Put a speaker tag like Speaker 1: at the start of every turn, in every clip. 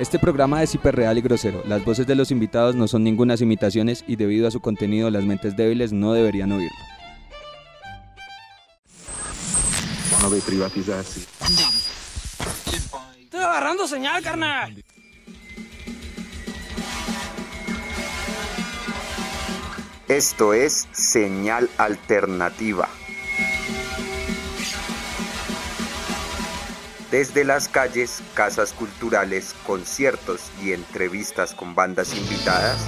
Speaker 1: Este programa es hiperreal y grosero. Las voces de los invitados no son ningunas imitaciones y debido a su contenido las mentes débiles no deberían oírlo.
Speaker 2: No ve privatizarse.
Speaker 3: Estoy agarrando señal, carnal.
Speaker 4: Esto es Señal Alternativa. Desde las calles, casas culturales, conciertos y entrevistas con bandas invitadas,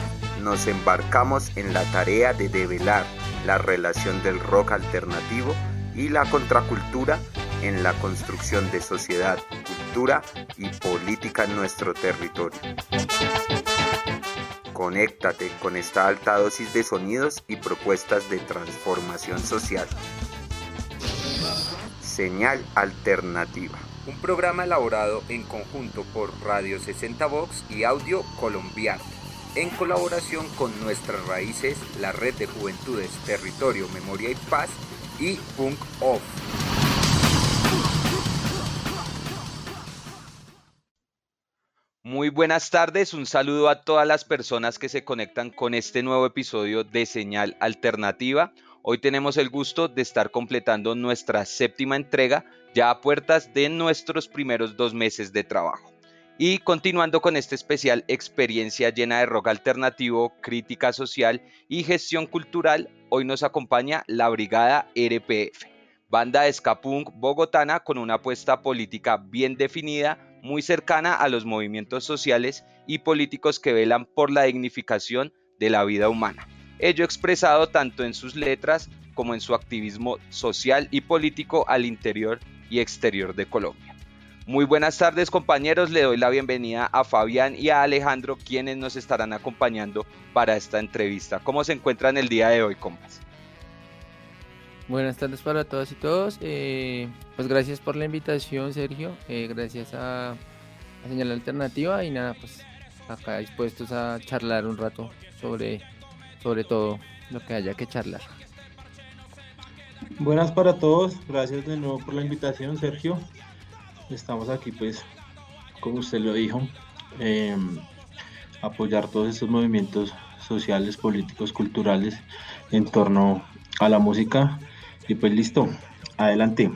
Speaker 4: nos embarcamos en la tarea de develar la relación del rock alternativo y la contracultura en la construcción de sociedad, cultura y política en nuestro territorio. Conéctate con esta alta dosis de sonidos y propuestas de transformación social. Señal Alternativa un programa elaborado en conjunto por Radio 60 Vox y Audio Colombiano, en colaboración con Nuestras Raíces, la Red de Juventudes, Territorio, Memoria y Paz y.
Speaker 1: Muy buenas tardes, un saludo a todas las personas que se conectan con este nuevo episodio de Señal Alternativa. Hoy tenemos el gusto de estar completando nuestra séptima entrega ya a puertas de nuestros primeros dos meses de trabajo. Y continuando con este especial experiencia llena de rock alternativo, crítica social y gestión cultural, hoy nos acompaña la Brigada RPF, banda de ska bogotana con una apuesta política bien definida, muy cercana a los movimientos sociales y políticos que velan por la dignificación de la vida humana. Ello expresado tanto en sus letras como en su activismo social y político al interior y exterior de Colombia. Muy buenas tardes compañeros, le doy la bienvenida a Fabián y a Alejandro quienes nos estarán acompañando para esta entrevista. ¿Cómo se encuentran el día de hoy, compas?
Speaker 5: Buenas tardes para todas y todos. Eh, pues gracias por la invitación, Sergio. Eh, gracias a, a Señal Alternativa y nada, pues acá dispuestos a charlar un rato sobre, sobre todo lo que haya que charlar.
Speaker 6: Buenas para todos, gracias de nuevo por la invitación, Sergio. Estamos aquí, pues, como usted lo dijo, eh, apoyar todos estos movimientos sociales, políticos, culturales en torno a la música. Y pues listo, adelante.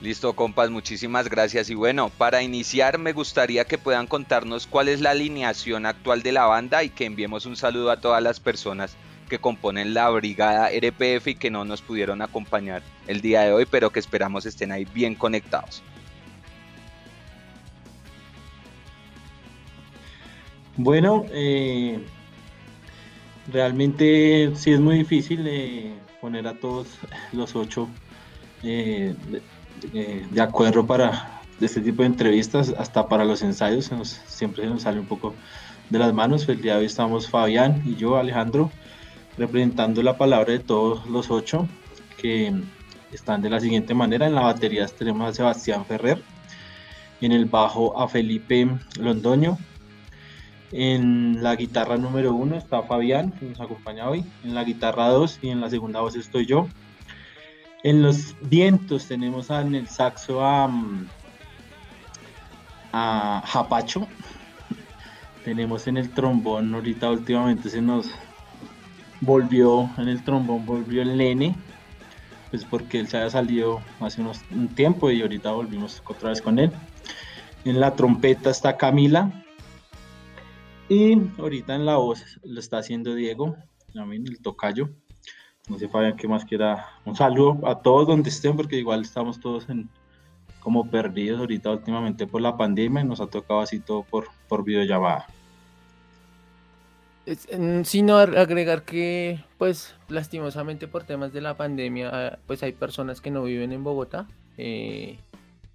Speaker 1: Listo, compas, muchísimas gracias. Y bueno, para iniciar me gustaría que puedan contarnos cuál es la alineación actual de la banda y que enviemos un saludo a todas las personas que componen la brigada RPF y que no nos pudieron acompañar el día de hoy, pero que esperamos estén ahí bien conectados.
Speaker 6: Bueno, eh, realmente sí es muy difícil eh, poner a todos los ocho eh, de, acuerdo para este tipo de entrevistas, hasta para los ensayos, siempre se nos sale un poco de las manos. El día de hoy estamos Fabián y yo, Alejandro, representando la palabra de todos los ocho que están de la siguiente manera. En la batería tenemos a Sebastián Ferrer, en el bajo a Felipe Londoño, en la guitarra número uno está Fabián, que nos acompaña hoy, en la guitarra dos y en la segunda voz estoy yo. En los vientos tenemos en el saxo a, a Japacho. Tenemos en el trombón, ahorita últimamente se nos volvió en el trombón, volvió el nene, pues porque él se había salido hace unos, un tiempo y ahorita volvimos otra vez con él. En la trompeta está Camila y ahorita en la voz lo está haciendo Diego, también el tocayo. No sé, Fabián, qué más quiera. Un saludo a todos donde estén, porque igual estamos todos en, como perdidos ahorita últimamente por la pandemia y nos ha tocado así todo por, por videollamada.
Speaker 5: Sino agregar que, pues, lastimosamente por temas de la pandemia, ah, pues hay personas que no viven en Bogotá eh,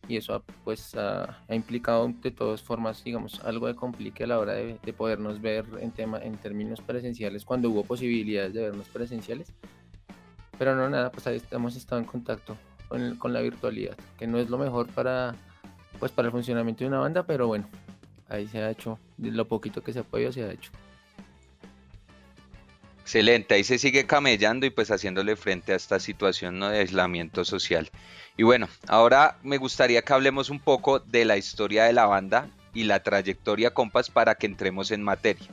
Speaker 5: y eso pues ha, implicado de todas formas, digamos, algo de complique a la hora de, podernos ver en tema, en términos presenciales cuando hubo posibilidades de vernos presenciales. Pero no, nada, pues ahí hemos estado en contacto con, la virtualidad, que no es lo mejor para, pues, para el funcionamiento de una banda, pero bueno, ahí se ha hecho, lo poquito que se ha podido se ha hecho.
Speaker 1: Excelente, ahí se sigue camellando y pues haciéndole frente a esta situación de aislamiento social. Y bueno, ahora me gustaría que hablemos un poco de la historia de la banda y la trayectoria compas para que entremos en materia.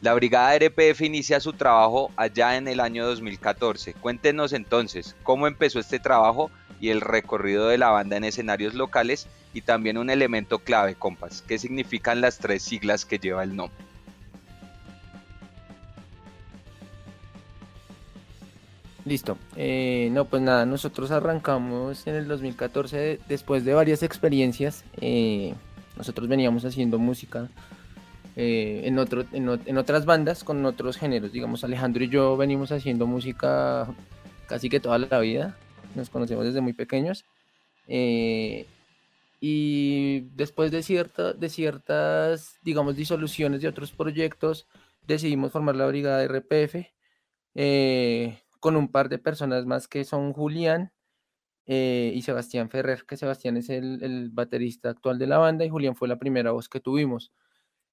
Speaker 1: La brigada RPF inicia su trabajo allá en el año 2014. Cuéntenos entonces cómo empezó este trabajo y el recorrido de la banda en escenarios locales y también un elemento clave, compas, qué significan las tres siglas que lleva el nombre.
Speaker 5: Listo. Eh, no, pues nada, nosotros arrancamos en el 2014 después de varias experiencias. Eh, nosotros veníamos haciendo música eh, en, otro, en, otras bandas con otros géneros. Digamos, Alejandro y yo venimos haciendo música casi que toda la vida. Nos conocemos desde muy pequeños. y después de, cierta, de ciertas, digamos, disoluciones de otros proyectos, decidimos formar la brigada RPF con un par de personas más que son Julián eh, y Sebastián Ferrer, que Sebastián es el, baterista actual de la banda y Julián fue la primera voz que tuvimos.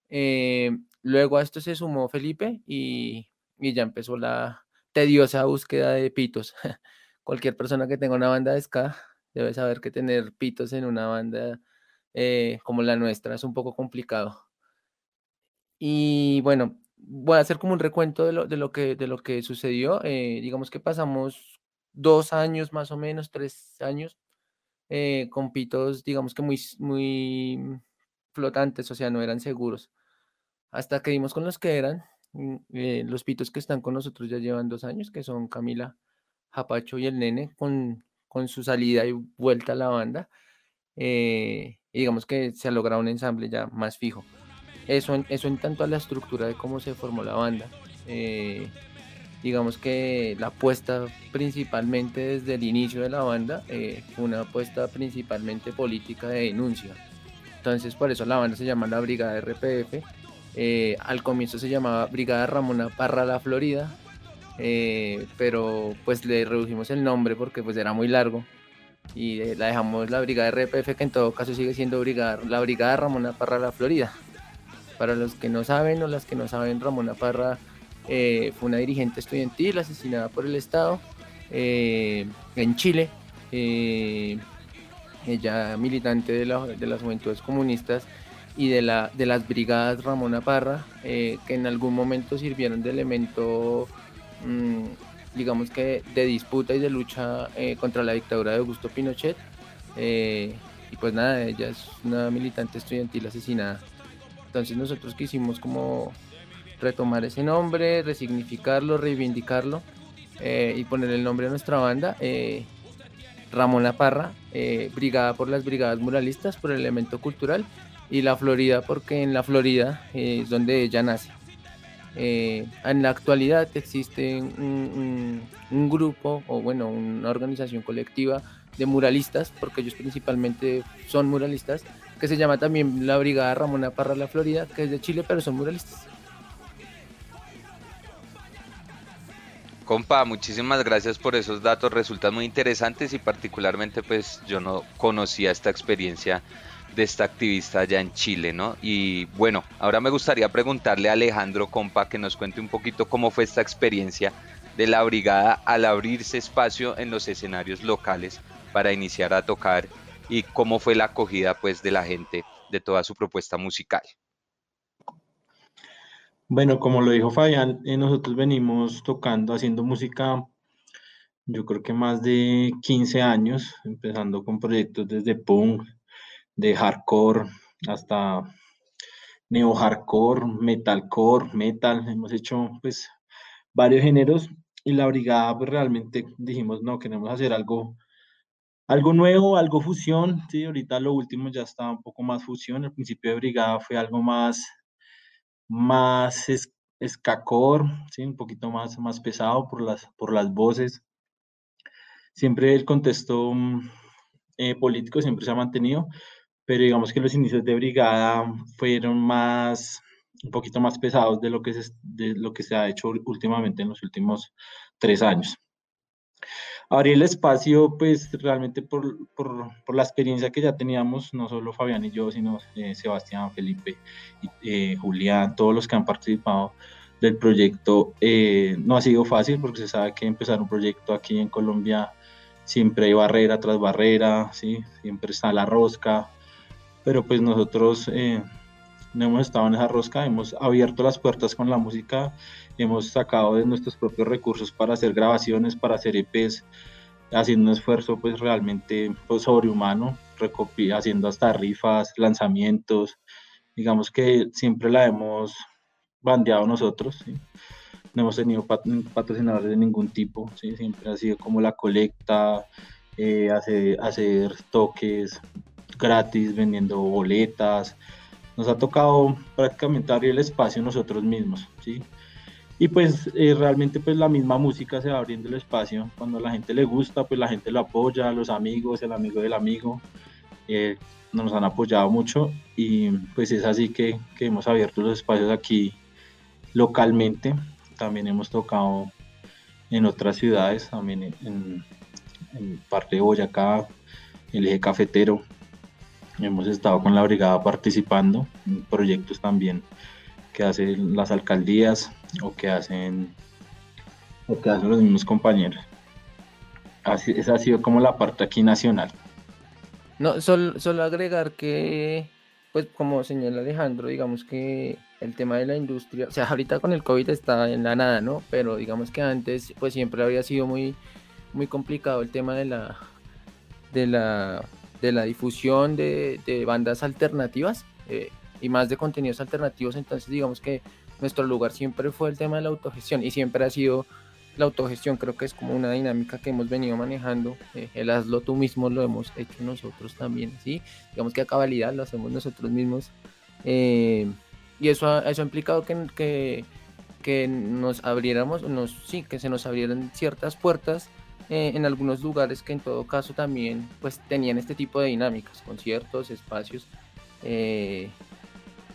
Speaker 5: Eh, luego a esto se sumó Felipe y, ya empezó la tediosa búsqueda de pitos. Cualquier persona que tenga una banda de ska debe saber que tener pitos en una banda eh, como la nuestra es un poco complicado. Y bueno, voy a hacer como un recuento de lo, de lo, que, de lo que sucedió. Eh, digamos que pasamos dos años más o menos, tres años, eh, con pitos, digamos que muy, muy flotantes, o sea, no eran seguros. Hasta que dimos con los que eran, mm, eh, los pitos que están con nosotros ya llevan dos años, que son Camila, Japacho y el nene, con, con su salida y vuelta a la banda. y digamos que se ha logrado un ensamble ya más fijo. Eso en, eso en tanto a la estructura de cómo se formó la banda. Eh, digamos que la apuesta principalmente desde el inicio de la banda eh, una apuesta principalmente política de denuncia. Entonces por eso la banda se llama la Brigada RPF. Eh, al comienzo se llamaba Brigada Ramona Parra La Florida, pero pues le redujimos el nombre porque pues era muy largo y la dejamos la Brigada RPF que en todo caso sigue siendo la Brigada Ramona Parra La Florida. Para los que no saben o las que no saben, Ramona Parra eh, fue una dirigente estudiantil asesinada por el Estado eh, en Chile. Eh, ella militante de, las juventudes comunistas y de, la, de las brigadas Ramona Parra, que en algún momento sirvieron de elemento, mm, digamos que de disputa y de lucha contra la dictadura de Augusto Pinochet. y pues nada, ella es una militante estudiantil asesinada entonces nosotros quisimos como retomar ese nombre, resignificarlo, reivindicarlo eh, y poner el nombre a nuestra banda. Eh, Ramón La Parra, eh, brigada por las brigadas muralistas, por el elemento cultural, y la Florida, porque en la Florida es donde ella nace. en la actualidad existe un, grupo, o bueno, una organización colectiva de muralistas, porque ellos principalmente son muralistas, que se llama también la Brigada Ramona Parra La Florida, que es de Chile, pero son muralistas.
Speaker 1: Compa, muchísimas gracias por esos datos, resultan muy interesantes y particularmente pues yo no conocía esta experiencia de esta activista allá en Chile, ¿no? Y bueno, ahora me gustaría preguntarle a Alejandro Compa que nos cuente un poquito cómo fue esta experiencia de la brigada al abrirse espacio en los escenarios locales para iniciar a tocar y cómo fue la acogida pues de la gente de toda su propuesta musical.
Speaker 6: Bueno, como lo dijo Fabián, eh, nosotros venimos tocando, haciendo música, yo creo que más de 15 años, empezando con proyectos desde punk, de hardcore, hasta neo hardcore, metalcore, metal, hemos hecho pues varios géneros y la brigada pues realmente dijimos, no, queremos hacer algo algo nuevo, algo fusión, sí, ahorita lo último ya está un poco más fusión, el principio de brigada fue algo más, más escacor, sí, un poquito más, más pesado por las, por las voces. Siempre el contexto mm, eh, político siempre se ha mantenido, pero digamos que los inicios de brigada fueron más, un poquito más pesados de lo que se, de lo que se ha hecho últimamente en los últimos tres años. Abrir el espacio, pues realmente por, por, por, la experiencia que ya teníamos, no solo Fabián y yo, sino eh, Sebastián, Felipe, eh, Julián, todos los que han participado del proyecto, eh, no ha sido fácil porque se sabe que empezar un proyecto aquí en Colombia siempre hay barrera tras barrera, ¿sí? siempre está la rosca, pero pues nosotros no hemos estado en esa rosca, hemos abierto las puertas con la música hemos sacado de nuestros propios recursos para hacer grabaciones, para hacer EPs, haciendo un esfuerzo pues realmente pues, sobrehumano, haciendo hasta rifas, lanzamientos, digamos que siempre la hemos bandeado nosotros, no hemos tenido patrocinadores de ningún tipo, siempre ha sido como la colecta, eh, hacer, hacer toques gratis, vendiendo boletas, nos ha tocado prácticamente abrir el espacio nosotros mismos, ¿sí? Y pues eh, realmente pues la misma música se va abriendo el espacio. Cuando a la gente le gusta, pues la gente lo apoya, los amigos, el amigo del amigo, eh, nos han apoyado mucho y pues es así que, que, hemos abierto los espacios aquí localmente. También hemos tocado en otras ciudades, también en, en parte de Boyacá, el eje cafetero. Hemos estado con la brigada participando en proyectos también que hacen las alcaldías o que hacen o que hacen los mismos compañeros. Así, esa ha sido como la parte aquí nacional.
Speaker 5: No, solo, solo agregar que, pues como señala Alejandro, digamos que el tema de la industria, o sea, ahorita con el COVID está en la nada, ¿no? Pero digamos que antes, pues siempre había sido muy, muy complicado el tema de la, de la, de la difusión de, bandas alternativas. Eh, y más de contenidos alternativos, entonces digamos que nuestro lugar siempre fue el tema de la autogestión y siempre ha sido la autogestión, creo que es como una dinámica que hemos venido manejando, eh, el hazlo tú mismo lo hemos hecho nosotros también, ¿sí? Digamos que a cabalidad lo hacemos nosotros mismos eh, y eso ha, eso ha implicado que, que, nos abriéramos, nos, sí, que se nos abrieran ciertas puertas eh, en algunos lugares que en todo caso también pues tenían este tipo de dinámicas, conciertos, espacios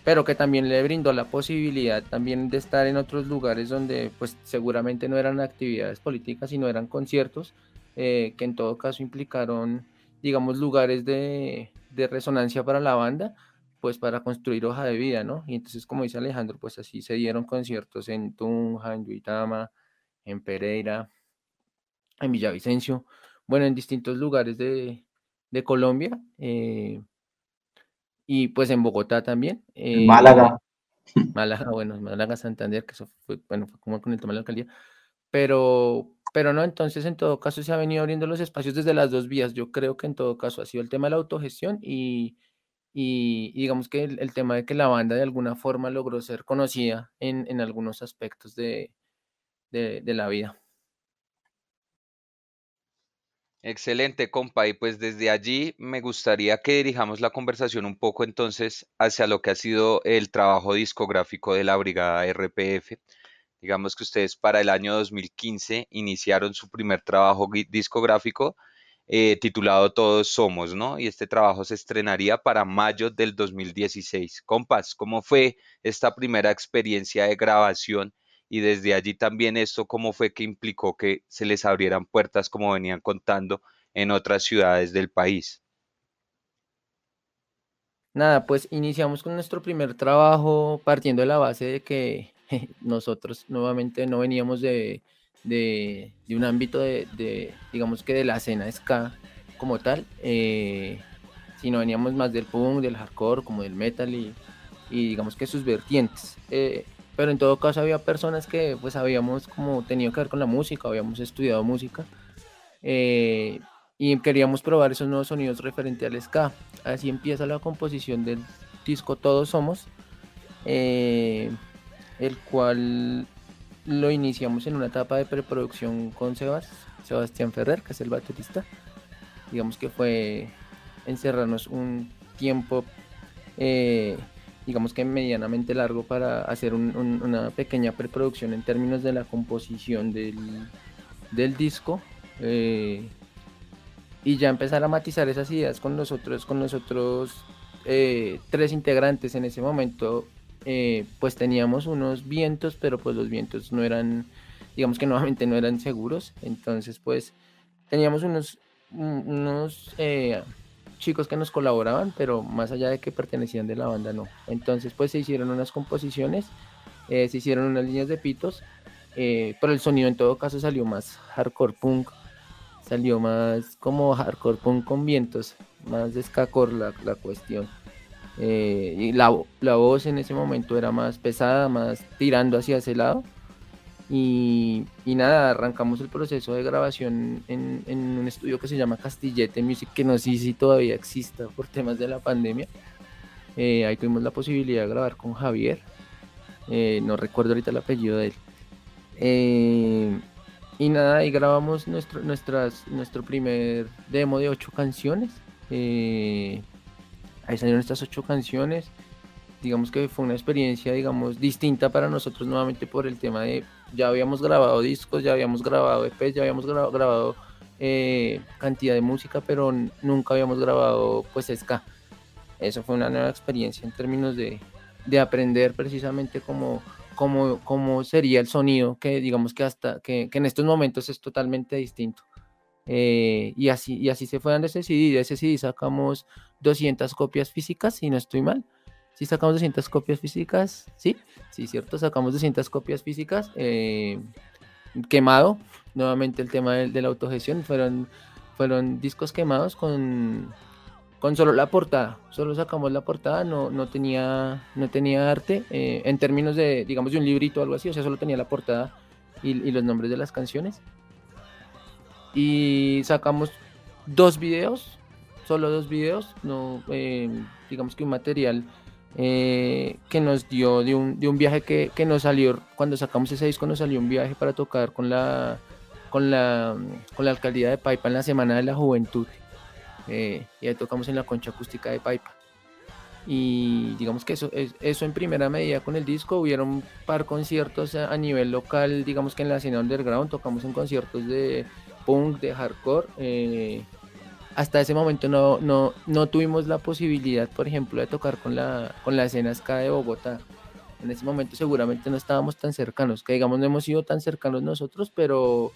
Speaker 5: pero que también le brindó la posibilidad también de estar en otros lugares donde pues seguramente no eran actividades políticas, sino eran conciertos, eh, que en todo caso implicaron, digamos, lugares de, de, resonancia para la banda, pues para construir hoja de vida, ¿no? Y entonces, como dice Alejandro, pues así se dieron conciertos en Tunja, en Yuitama, en Pereira, en Villavicencio, bueno, en distintos lugares de, de Colombia. Eh, y pues en Bogotá también.
Speaker 6: Eh, Málaga.
Speaker 5: Málaga, bueno, Málaga, Santander, que eso fue, bueno, fue como con el tema de la alcaldía. Pero, pero no, entonces en todo caso se ha venido abriendo los espacios desde las dos vías. Yo creo que en todo caso ha sido el tema de la autogestión y, y, digamos que el, tema de que la banda de alguna forma logró ser conocida en, en algunos aspectos de, de, de la vida.
Speaker 1: Excelente, compa. Y pues desde allí me gustaría que dirijamos la conversación un poco entonces hacia lo que ha sido el trabajo discográfico de la Brigada RPF. Digamos que ustedes para el año 2015 iniciaron su primer trabajo discográfico eh, titulado Todos Somos, ¿no? Y este trabajo se estrenaría para mayo del 2016. Compas, ¿cómo fue esta primera experiencia de grabación y desde allí también esto cómo fue que implicó que se les abrieran puertas como venían contando en otras ciudades del país.
Speaker 5: Nada, pues iniciamos con nuestro primer trabajo partiendo de la base de que nosotros nuevamente no veníamos de, de, un ámbito de, digamos que de la escena ska como tal, eh, sino veníamos más del punk, del hardcore, como del metal y, y digamos que sus vertientes. Eh, pero en todo caso había personas que pues habíamos como tenido que ver con la música, habíamos estudiado música eh, y queríamos probar esos nuevos sonidos referente al ska. Así empieza la composición del disco Todos Somos, eh, el cual lo iniciamos en una etapa de preproducción con Sebas, Sebastián Ferrer, que es el baterista. Digamos que fue encerrarnos un tiempo eh, digamos que medianamente largo para hacer una pequeña preproducción en términos de la composición del, disco eh, y ya empezar a matizar esas ideas con nosotros, con nosotros eh, tres integrantes en ese momento eh, pues teníamos unos vientos pero pues los vientos no eran digamos que nuevamente no eran seguros. Entonces pues teníamos unos, unos chicos que nos colaboraban, pero más allá de que pertenecían de la banda, no. Entonces, pues se hicieron unas composiciones, se hicieron unas líneas de pitos, pero el sonido en todo caso salió más hardcore punk, salió más como hardcore punk con vientos, más de la, la cuestión. Eh, y la, la, voz en ese momento era más pesada, más tirando hacia ese lado. Y, nada, arrancamos el proceso de grabación en, un estudio que se llama Castillete Music, que no sé si todavía exista por temas de la pandemia. Eh, ahí tuvimos la posibilidad de grabar con Javier. Eh, no recuerdo ahorita el apellido de él. y nada, ahí grabamos nuestro, nuestras, nuestro primer demo de ocho canciones. Eh, ahí salieron estas ocho canciones. Digamos que fue una experiencia, digamos, distinta para nosotros nuevamente por el tema de ya habíamos grabado discos, ya habíamos grabado EPs, ya habíamos grabado, eh, cantidad de música, pero nunca habíamos grabado pues ska. Eso fue una nueva experiencia en términos de, de aprender precisamente cómo, cómo, cómo, sería el sonido, que digamos que hasta que, que en estos momentos es totalmente distinto. Eh, y, así, y así se fue dando ese CD. De ese CD sacamos 200 copias físicas, si no estoy mal. Sí, sacamos 200 copias físicas, sí, sí, cierto, sacamos 200 copias físicas. Eh, quemado, nuevamente el tema de, la autogestión, fueron, fueron discos quemados con, con solo la portada, solo sacamos la portada, no, no, tenía, no tenía arte eh, en términos de, digamos, de un librito o algo así, o sea, solo tenía la portada y, y los nombres de las canciones. Y sacamos dos videos, solo dos videos, no, eh, digamos que un material eh, que nos dio de un, de un viaje que, que, nos salió, cuando sacamos ese disco nos salió un viaje para tocar con la, con la, con la alcaldía de Paipa en la Semana de la Juventud. Eh, y ahí tocamos en la concha acústica de Paipa. Y digamos que eso, eso en primera medida con el disco, hubieron par conciertos a nivel local, digamos que en la escena underground, tocamos en conciertos de punk, de hardcore. Eh, hasta ese momento no, no, no tuvimos la posibilidad, por ejemplo, de tocar con la, con la escena ska de Bogotá. En ese momento seguramente no estábamos tan cercanos, que digamos no hemos sido tan cercanos nosotros, pero,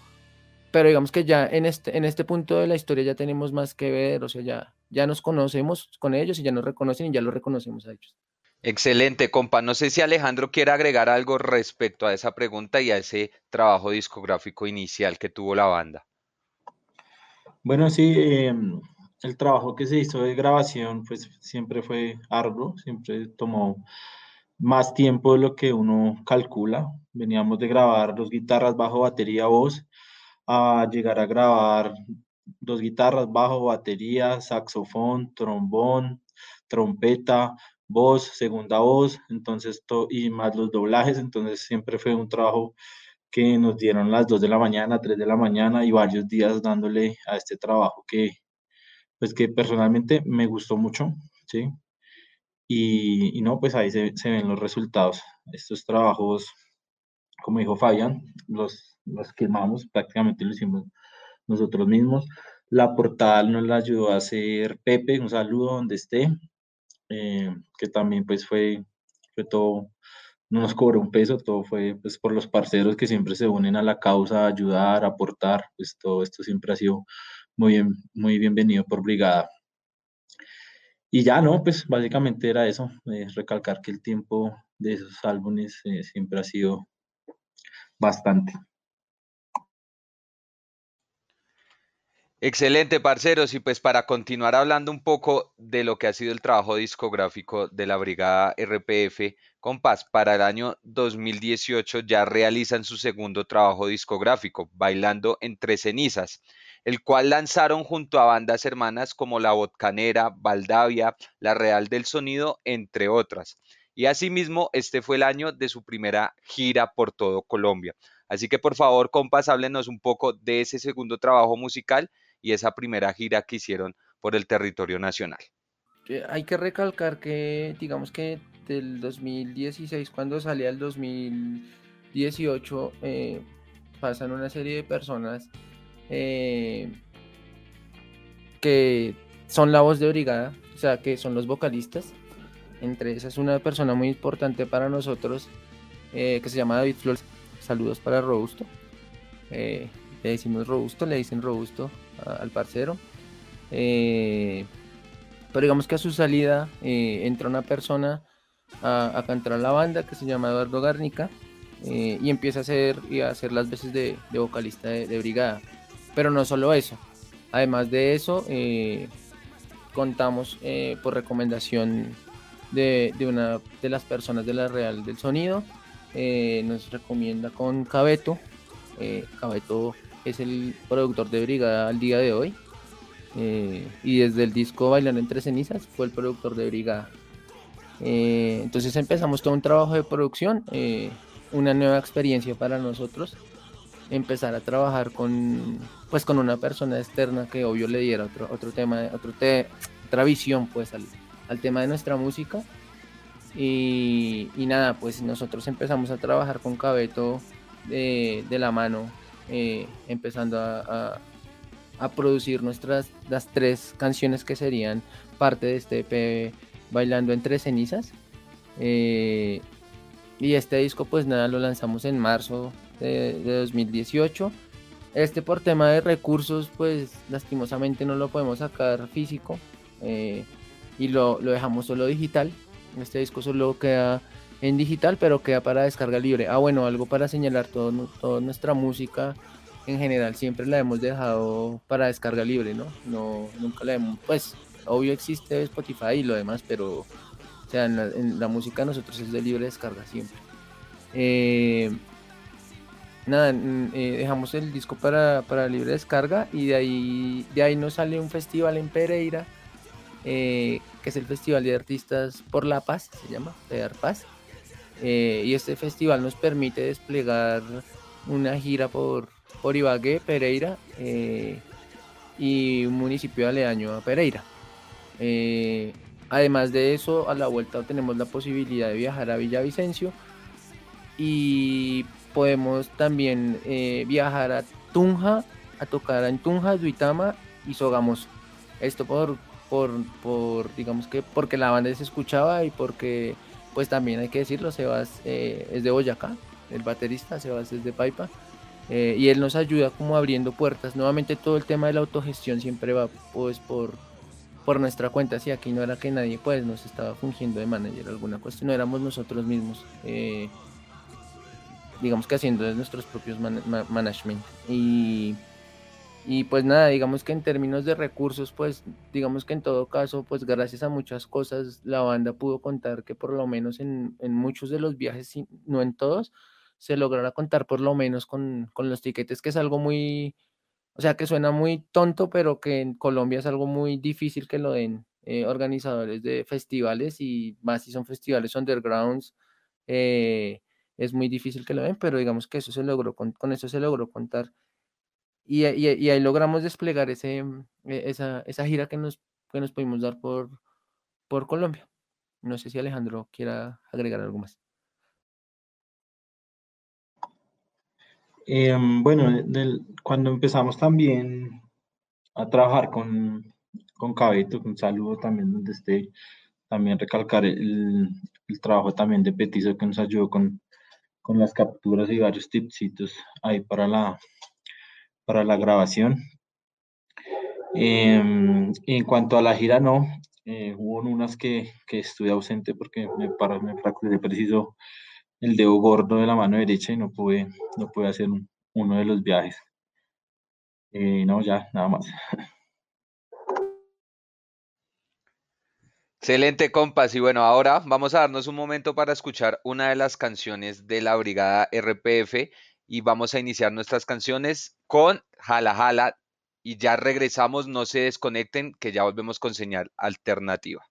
Speaker 5: pero digamos que ya en este, en este punto de la historia ya tenemos más que ver, o sea, ya, ya nos conocemos con ellos y ya nos reconocen y ya lo reconocemos a ellos.
Speaker 1: Excelente, compa. No sé si Alejandro quiere agregar algo respecto a esa pregunta y a ese trabajo discográfico inicial que tuvo la banda.
Speaker 6: Bueno, sí, em, el trabajo que se hizo de grabación, pues siempre fue arduo, siempre tomó más tiempo de lo que uno calcula. Veníamos de grabar dos guitarras, bajo, batería, voz, a llegar a grabar dos guitarras, bajo, batería, saxofón, trombón, trompeta, voz, segunda voz, entonces, y más los doblajes, entonces siempre fue un trabajo que nos dieron las 2 de la mañana, 3 de la mañana y varios días dándole a este trabajo que, pues que personalmente me gustó mucho, ¿sí? Y, y no, pues ahí se, se, ven los resultados. Estos trabajos, como dijo Fabián, los, los quemamos, prácticamente lo hicimos nosotros mismos. La portada nos la ayudó a hacer Pepe, un saludo donde esté, eh, que también pues fue, fue todo no nos cobró un peso, todo fue pues, por los parceros que siempre se unen a la causa, ayudar, aportar, pues todo esto siempre ha sido muy, bien, muy bienvenido por Brigada. Y ya no, pues básicamente era eso, eh, recalcar que el tiempo de esos álbumes eh, siempre ha sido bastante.
Speaker 1: Excelente, parceros. Y pues para continuar hablando un poco de lo que ha sido el trabajo discográfico de la Brigada RPF, compás, para el año 2018 ya realizan su segundo trabajo discográfico, Bailando entre cenizas, el cual lanzaron junto a bandas hermanas como La Botcanera, Valdavia, La Real del Sonido, entre otras. Y asimismo, este fue el año de su primera gira por todo Colombia. Así que por favor, compas, háblenos un poco de ese segundo trabajo musical y esa primera gira que hicieron por el territorio nacional.
Speaker 5: Hay que recalcar que, digamos que del 2016, cuando salía el 2018, eh, pasan una serie de personas eh, que son la voz de brigada, o sea, que son los vocalistas. Entre esas, una persona muy importante para nosotros eh, que se llama David Flores. Saludos para Robusto le decimos robusto, le dicen robusto al parcero. Eh, pero digamos que a su salida eh, entra una persona a, cantar a la banda que se llama Eduardo Garnica eh, y empieza a hacer, y a hacer las veces de, vocalista de, brigada. Pero no solo eso, además de eso, contamos por recomendación de, de, una de las personas de la Real del Sonido, nos recomienda con Cabeto. Cabeto es el productor de Brigada al día de hoy. Eh, y desde el disco Bailar entre cenizas fue el productor de Brigada. Eh, entonces empezamos todo un trabajo de producción, eh, una nueva experiencia para nosotros, empezar a trabajar con, pues, con una persona externa que obvio le diera otro, otro tema, otro otra visión pues al, al, tema de nuestra música. Y, y, nada, pues nosotros empezamos a trabajar con Cabeto de, de la mano eh, empezando a, producir nuestras las tres canciones que serían parte de este EP Bailando entre cenizas. Eh, y este disco pues nada, lo lanzamos en marzo de, 2018. Este por tema de recursos pues lastimosamente no lo podemos sacar físico eh, y lo, lo dejamos solo digital. Este disco solo queda en digital, pero queda para descarga libre. Ah, bueno, algo para señalar, todo, toda nuestra música en general siempre la hemos dejado para descarga libre, ¿no? No, nunca la hemos, pues, obvio existe Spotify y lo demás, pero, o sea, en la, música nosotros es de libre descarga siempre. Eh, nada, eh, dejamos el disco para, para, libre descarga y de ahí, de ahí nos sale un festival en Pereira, eh, que es el Festival de Artistas por la Paz, se llama, Pedar Paz. Eh, y este festival nos permite desplegar una gira por, por Ibagué, Pereira eh, y un municipio aledaño a Pereira. Eh, además de eso, a la vuelta tenemos la posibilidad de viajar a Villavicencio y podemos también viajar a Tunja, a tocar en Tunja, Duitama y Sogamoso. Esto por, por, por, digamos que porque la banda se escuchaba y porque pues también hay que decirlo, Sebas eh, es de Boyacá, el baterista, Sebas es de Paipa, eh, y él nos ayuda como abriendo puertas. Nuevamente todo el tema de la autogestión siempre va pues por, por nuestra cuenta, si aquí no era que nadie pues nos estaba fungiendo de manager alguna cuestión, no éramos nosotros mismos, eh, digamos que haciendo nuestros propios management. Y y pues nada, digamos que en términos de recursos, pues digamos que en todo caso, pues gracias a muchas cosas, la banda pudo contar que por lo menos en, muchos de los viajes, no en todos, se lograra contar por lo menos con, los tiquetes, que es algo muy, o sea, que suena muy tonto, pero que en Colombia es algo muy difícil que lo den eh, organizadores de festivales y más si son festivales undergrounds, eh, es muy difícil que lo den, pero digamos que eso se logró, con, con eso se logró contar y, ahí logramos desplegar ese, mm, e, esa, esa gira que nos, que nos pudimos dar por, por Colombia. No sé si Alejandro quiera agregar algo más.
Speaker 6: Em, bueno, cuando empezamos también a trabajar con, con Cabeto, un saludo también donde esté, también recalcar el, el, trabajo también de Petizo que nos ayudó con, con las capturas y varios tipsitos ahí para la, para la grabación. Em, en cuanto a la gira, no. Eh, hubo unas que, que, estuve ausente porque me, para, me preciso el dedo gordo de la mano derecha y no pude, no pude hacer uno de los viajes. Eh, no, ya, nada más.
Speaker 1: Excelente, compas. Y bueno, ahora vamos a darnos un momento para escuchar una de las canciones de la Brigada RPF y vamos a iniciar nuestras canciones con Jala Jala y ya regresamos, no se desconecten que ya volvemos con señal alternativa.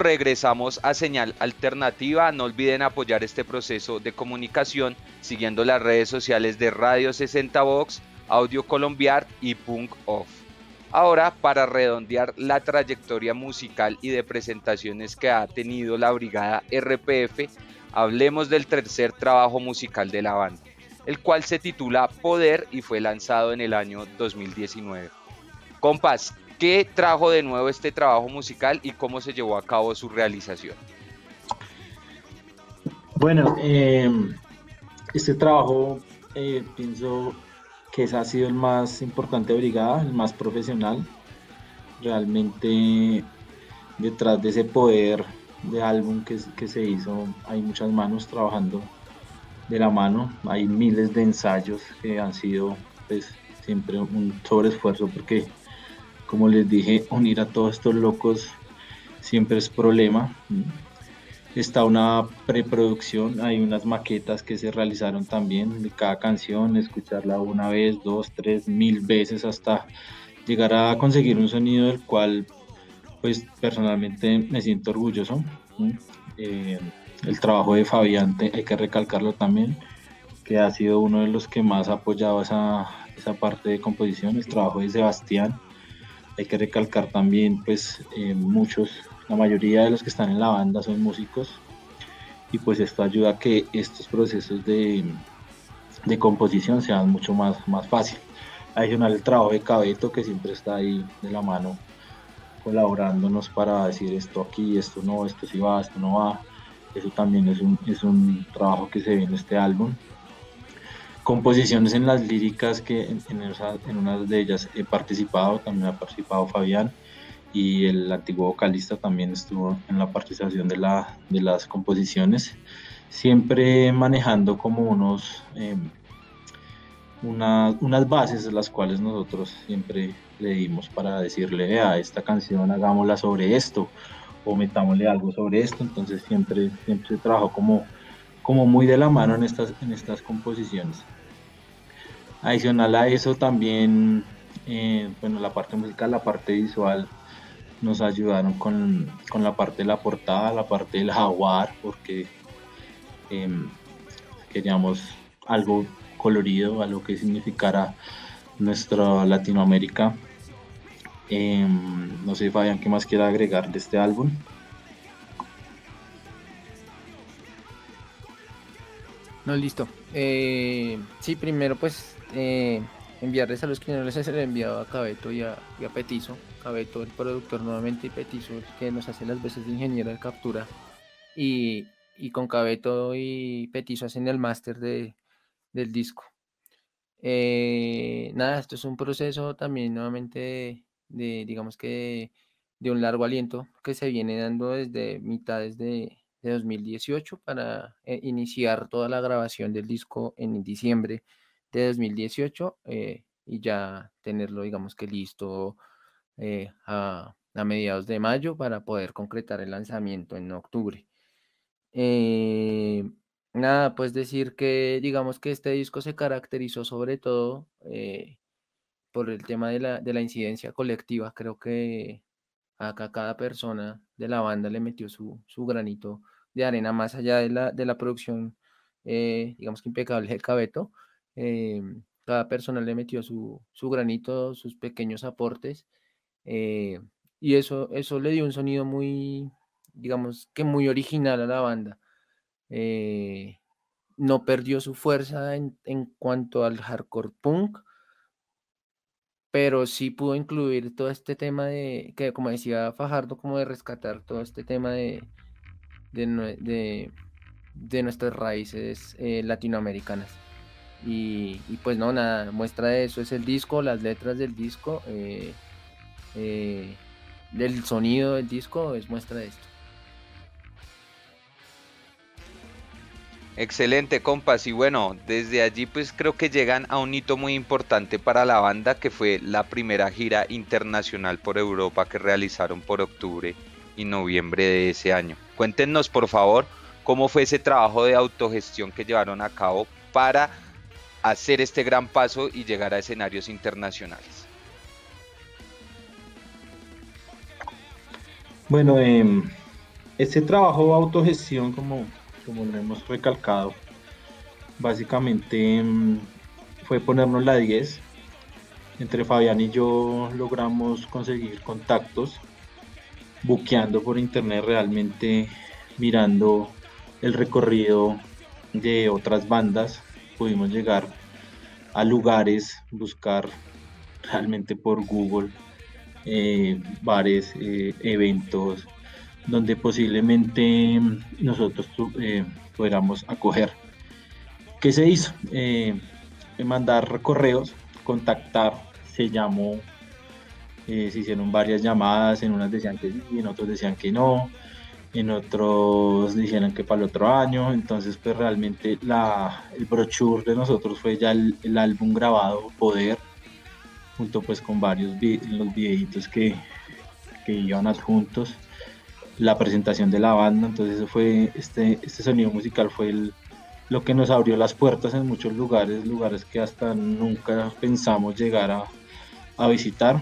Speaker 1: Regresamos a Señal Alternativa. No olviden apoyar este proceso de comunicación siguiendo las redes sociales de Radio 60 Vox, Audio Colombiar y Punk Off. Ahora, para redondear la trayectoria musical y de presentaciones que ha tenido la brigada RPF, hablemos del tercer trabajo musical de la banda, el cual se titula Poder y fue lanzado en el año 2019. Compas, ¿qué trajo de nuevo este trabajo musical y cómo se llevó a cabo su realización?
Speaker 6: Bueno, eh, este trabajo eh, pienso que ese ha sido el más importante de Brigada, el más profesional. Realmente detrás de ese poder de álbum que, que se hizo hay muchas manos trabajando de la mano, hay miles de ensayos que han sido pues siempre un sobreesfuerzo porque como les dije unir a todos estos locos siempre es problema está una preproducción, hay unas maquetas que se realizaron también de cada canción, escucharla una vez, dos, tres, mil veces hasta llegar a conseguir un sonido del cual pues personalmente me siento orgulloso. Eh, el trabajo de Fabián hay que recalcarlo también, que ha sido uno de los que más ha apoyado esa, esa parte de composición, el trabajo de Sebastián. Hay que recalcar también pues eh, muchos la mayoría de los que están en la banda son músicos y pues esto ayuda a que estos procesos de, de composición sean mucho más, más fácil. Adicional el trabajo de Cabeto que siempre está ahí de la mano colaborándonos para decir esto aquí, esto no, esto sí va, esto no va. Eso también es un, es un trabajo que se ve en este álbum. Composiciones en las líricas que en, en, en una de ellas he participado, también ha participado Fabián y el antiguo vocalista también estuvo en la participación de, la, de las composiciones, siempre manejando como unos, eh, unas bases las cuales nosotros siempre le dimos para decirle, a esta canción hagámosla sobre esto o metámosle algo sobre esto, entonces siempre, siempre trabajo como, como muy de la mano en estas, en estas composiciones. Adicional a eso también, eh, bueno, la parte musical, la parte visual, nos ayudaron con, la parte de la portada, la parte del jaguar, porque em, queríamos algo colorido, algo que significara nuestra Latinoamérica. Em, no sé, Fabián, ¿qué más quiera agregar de este álbum?
Speaker 5: Listo. Eh, sí, primero pues eh, enviarles a los que no les he enviado a Cabeto y a, y Petizo Cabeto, el productor nuevamente, y Petizo, que nos hace las veces de ingeniero de captura. Y, con Cabeto y Petizo hacen el máster de, del disco. Eh, nada, esto es un proceso también nuevamente de, digamos que de, un largo aliento que se viene dando desde mitades de, de 2018 para eh, iniciar toda la grabación del disco en diciembre de 2018 eh, y ya tenerlo digamos que listo eh, a, mediados de mayo para poder concretar el lanzamiento en octubre. Eh, nada, pues decir que digamos que este disco se caracterizó sobre todo por el tema de la, de la, incidencia colectiva. Creo que acá cada persona de la banda le metió su, su granito de arena más allá de la, de la producción, digamos que impecable de Cabeto. cada persona le metió su, su granito, sus pequeños aportes eh, y eso, eso le dio un sonido muy, digamos que muy original a la banda. Eh, no perdió su fuerza en, cuanto al hardcore punk, pero sí pudo incluir todo este tema de, que como decía Fajardo, como de rescatar todo este tema de, de, nuestras raíces eh, latinoamericanas. Y, pues no, nada, muestra de eso es el disco, las letras del disco. Eh, del sonido del disco es muestra de esto.
Speaker 1: Excelente, compas. Y bueno, desde allí pues creo que llegan a un hito muy importante para la banda que fue la primera gira internacional por Europa que realizaron por octubre y noviembre de ese año. Cuéntenos por favor cómo fue ese trabajo de autogestión que llevaron a cabo para hacer este gran paso y llegar a escenarios internacionales.
Speaker 6: Bueno, em, Este trabajo de autogestión, como, como lo hemos recalcado, básicamente mm, fue ponernos la 10. Entre Fabián y yo logramos conseguir contactos, buqueando por internet realmente, mirando el recorrido de otras bandas. Pudimos llegar a lugares, buscar realmente por Google eh, bares, eh, eventos, donde posiblemente nosotros eh, pudiéramos acoger. ¿Qué se hizo? mandar correos, contactar, se llamó, se hicieron varias llamadas, en unas decían que sí, en otros decían que no, en otros dijeron que para el otro año, entonces pues realmente la, el brochure de nosotros fue ya el, álbum grabado Poder, junto pues con varios los videitos que, que iban adjuntos, la presentación de la banda, entonces eso fue, este, este sonido musical fue el, lo que nos abrió las puertas en muchos lugares, lugares que hasta nunca pensamos llegar a, a visitar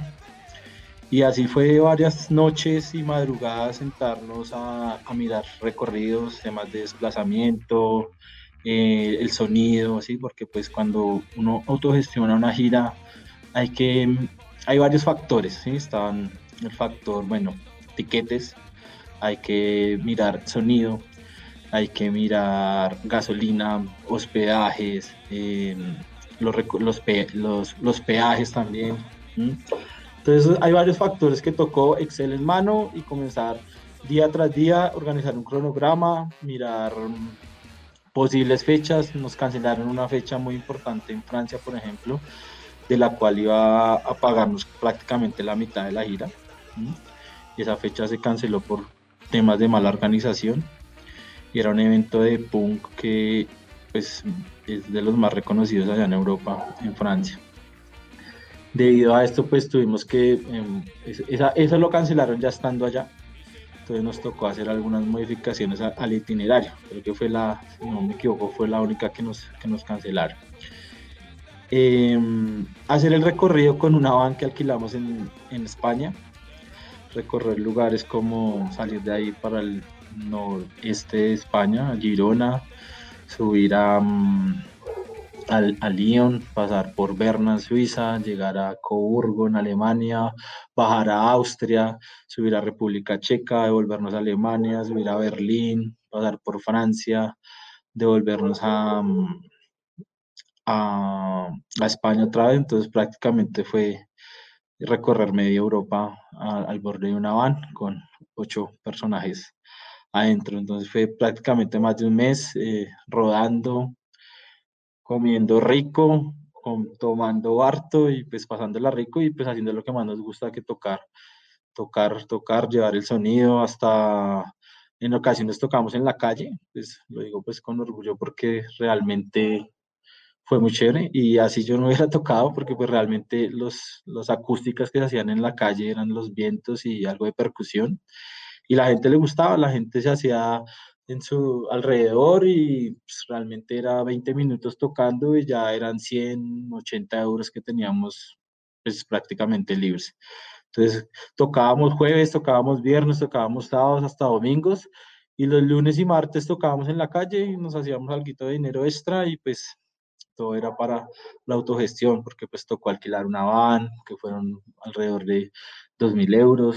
Speaker 6: y así fue varias noches y madrugadas sentarnos a, mirar recorridos, temas de desplazamiento, eh, el sonido, ¿sí? porque pues cuando uno autogestiona una gira hay que, hay varios factores, ¿sí? Estaban el factor, bueno, tiquetes, hay que mirar sonido, hay que mirar gasolina, hospedajes, eh, los, los, los, peajes también. Entonces hay varios factores que tocó Excel en mano y comenzar día tras día, organizar un cronograma, mirar mm, posibles fechas. Nos cancelaron una fecha muy importante en Francia, por ejemplo, de la cual iba a pagarnos prácticamente la mitad de la gira. Y esa fecha se canceló por temas de mala organización. Y era un evento de punk que pues, es de los más reconocidos allá en Europa, en Francia. Debido a esto, pues tuvimos que, em, eso lo cancelaron ya estando allá, entonces nos tocó hacer algunas modificaciones al itinerario, creo que fue la, si no me equivoco, fue la única que nos, que nos cancelaron. Em, hacer el recorrido con una van que alquilamos en, en España, recorrer lugares como salir de ahí para el noreste de España, Girona, subir a, mm, al, a Lyon, pasar por Berna, Suiza, llegar a Coburgo, en Alemania, bajar a Austria, subir a República Checa, devolvernos a Alemania, subir a Berlín, pasar por Francia, devolvernos a, a, España otra vez. Entonces prácticamente fue recorrer media Europa al borde de una van con ocho personajes adentro. Entonces fue prácticamente más de un mes eh, rodando, comiendo rico, tomando harto y pues pasándola rico y pues haciendo lo que más nos gusta que tocar, tocar, tocar, llevar el sonido hasta en ocasiones tocamos en la calle, pues lo digo pues con orgullo porque realmente fue muy chévere y así yo no hubiera tocado porque pues realmente los, los acústicas que se hacían en la calle eran los vientos y algo de percusión y la gente le gustaba, la gente se hacía en su alrededor y pues, realmente era 20 minutos tocando y ya eran 180 euros que teníamos pues prácticamente libres. Entonces tocábamos jueves, tocábamos viernes, tocábamos sábados hasta domingos y los lunes y martes tocábamos en la calle y nos hacíamos algo de dinero extra y pues todo era para la autogestión porque pues tocó alquilar una van que fueron alrededor de 2.000 euros,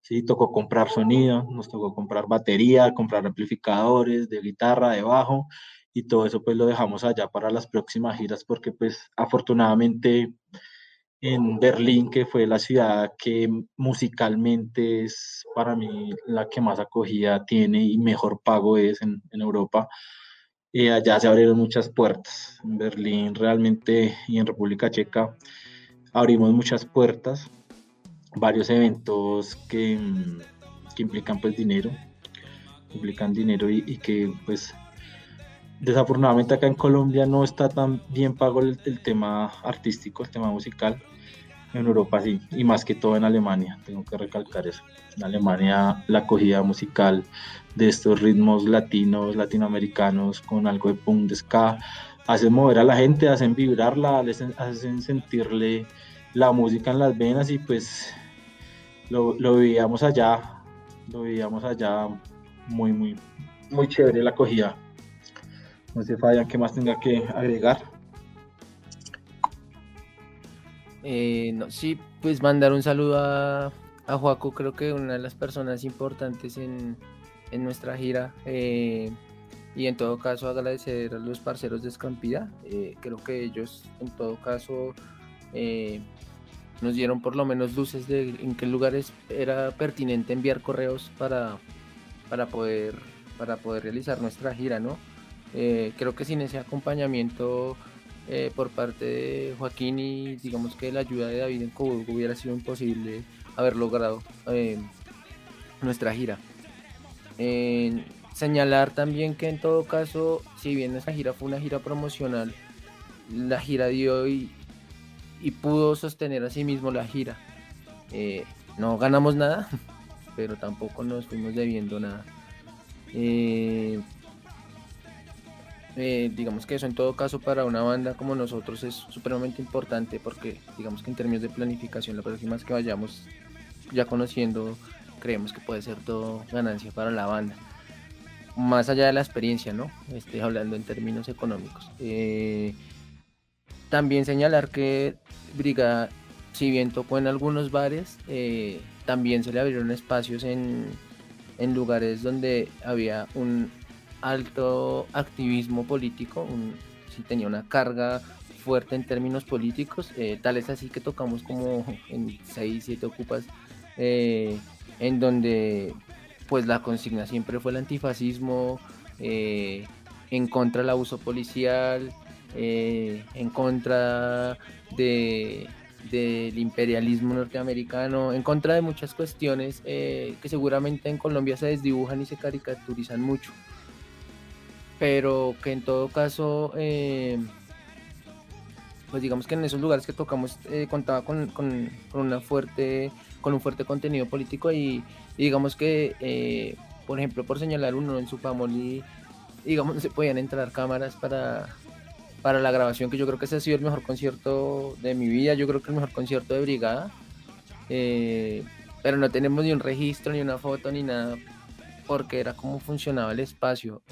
Speaker 6: ¿sí? Tocó comprar sonido, nos tocó comprar batería, comprar amplificadores de guitarra, de bajo, y todo eso pues lo dejamos allá para las próximas giras porque pues afortunadamente en Berlín, que fue la ciudad que musicalmente es para mí la que más acogida tiene y mejor pago es en, en Europa, allá se abrieron muchas puertas. En Berlín realmente y en República Checa abrimos muchas puertas varios eventos que, mm, que implican pues dinero, implican dinero y, que pues desafortunadamente acá en Colombia no está tan bien pago el, tema artístico, el tema musical. En Europa sí, y más que todo en Alemania, tengo que recalcar eso. En Alemania la acogida musical de estos ritmos latinos, latinoamericanos, con algo de punk, de ska, hacen mover a la gente, hacen vibrarla, hacen sentirle la música en las venas y pues lo, lo vivíamos allá, lo vivíamos allá muy, muy, muy chévere la acogida. No sé, Fabián, ¿qué más tenga que agregar?
Speaker 5: Eh, no, sí, pues mandar un saludo a, a Joaco, creo que una de las personas importantes en, en nuestra gira. Eh, y en todo caso agradecer a los parceros de Escampida. Eh, creo que ellos en todo caso nos dieron por lo menos luces de en qué lugares era pertinente enviar correos para, para, poder, para poder realizar nuestra gira. ¿no? creo que sin ese acompañamiento por parte de Joaquín y digamos que la ayuda de David en Coburgo hubiera sido imposible haber logrado nuestra gira señalar también que en todo caso, si bien esa gira fue una gira promocional, la gira dio y, pudo sostener a sí mismo la gira. Eh, no ganamos nada, pero tampoco nos fuimos debiendo nada. Eh, eh, digamos que eso en todo caso para una banda como nosotros es supremamente importante porque digamos que en términos de planificación la próxima vez que vayamos ya conociendo creemos que puede ser todo ganancia para la banda. Más allá de la experiencia, ¿no? Estoy hablando en términos económicos. Eh, también señalar que Brigada, si bien tocó en algunos bares, eh, también se le abrieron espacios en, en, lugares donde había un alto activismo político, si tenía una carga fuerte en términos políticos, eh, tal es así que tocamos como en 6, 7 ocupas en donde pues la consigna siempre fue el antifascismo, eh, en contra del abuso policial, eh, en contra de, del imperialismo norteamericano, en contra de muchas cuestiones eh, que seguramente en Colombia se desdibujan y se caricaturizan mucho, pero que en todo caso pues digamos que en esos lugares que tocamos eh, contaba con, con, una fuerte, con un fuerte contenido político y, digamos que, eh, por ejemplo, por señalar uno en su y digamos, se podían entrar cámaras para, para la grabación, que yo creo que ese ha sido el mejor concierto de mi vida, yo creo que el mejor concierto de Brigada, eh, pero no tenemos ni un registro, ni una foto, ni nada, porque era cómo funcionaba el espacio,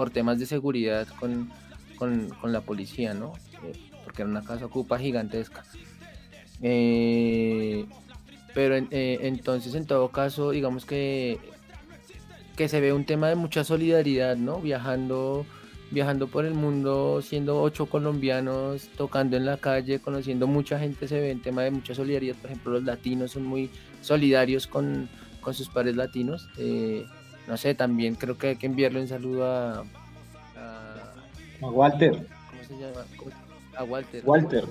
Speaker 5: por temas de seguridad con, con, con la policía, ¿no? porque era una casa ocupa gigantesca. Eh, pero eh, entonces, en todo caso, digamos que, que se ve un tema de mucha solidaridad, ¿no? Viajando, viajando por el mundo, siendo ocho colombianos, tocando en la calle, conociendo mucha gente, se ve un tema de mucha solidaridad. Por ejemplo, los latinos son muy solidarios con, sus pares latinos. Eh, no sé, también creo que hay que enviarle un saludo a,
Speaker 6: a, Walter.
Speaker 5: ¿Cómo se llama? a Walter.
Speaker 6: Walter.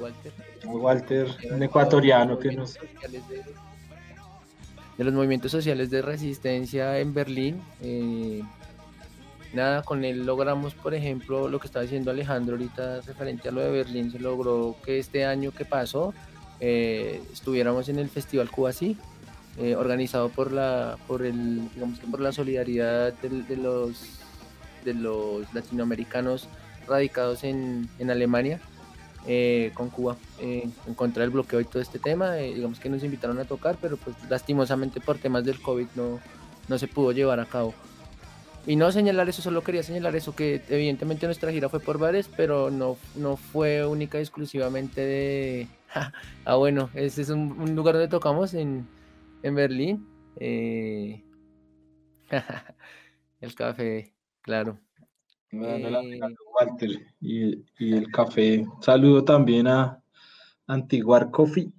Speaker 6: Walter, un ecuatoriano que nos...
Speaker 5: De, los movimientos sociales de resistencia en Berlín. Eh, nada, con él logramos, por ejemplo, lo que estaba diciendo Alejandro ahorita referente a lo de Berlín, se logró que este año que pasó eh, estuviéramos en el Festival Cuba Sí, eh, organizado por la, por el, digamos por la solidaridad de, los de los latinoamericanos radicados en, en Alemania eh, con Cuba eh, en contra del bloqueo y todo este tema. Digamos que nos invitaron a tocar, pero pues lastimosamente por temas del COVID no, no se pudo llevar a cabo. Y no señalar eso, solo quería señalar eso, que evidentemente nuestra gira fue por bares, pero no, no fue única y exclusivamente de... ah, bueno, ese es un, lugar donde tocamos en, en Berlín. el café, claro.
Speaker 6: Eh, Walter y, el café. Saludo también a Antiguar Coffee.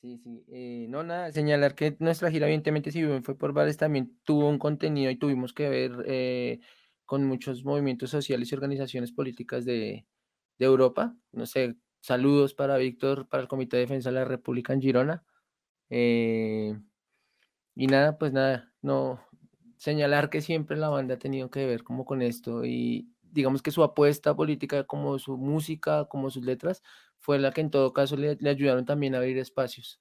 Speaker 5: Sí, sí. Eh, no, nada, señalar que nuestra gira, evidentemente, si bien fue por bares, también tuvo un contenido y tuvimos que ver eh, con muchos movimientos sociales y organizaciones políticas de, Europa. No sé, saludos para Víctor, para el Comité de Defensa de la República en Girona. Y nada, pues nada, no, señalar que siempre la banda ha tenido que ver como con esto y digamos que su apuesta política, como su música, como sus letras, fue la que en todo caso le, ayudaron también a abrir espacios.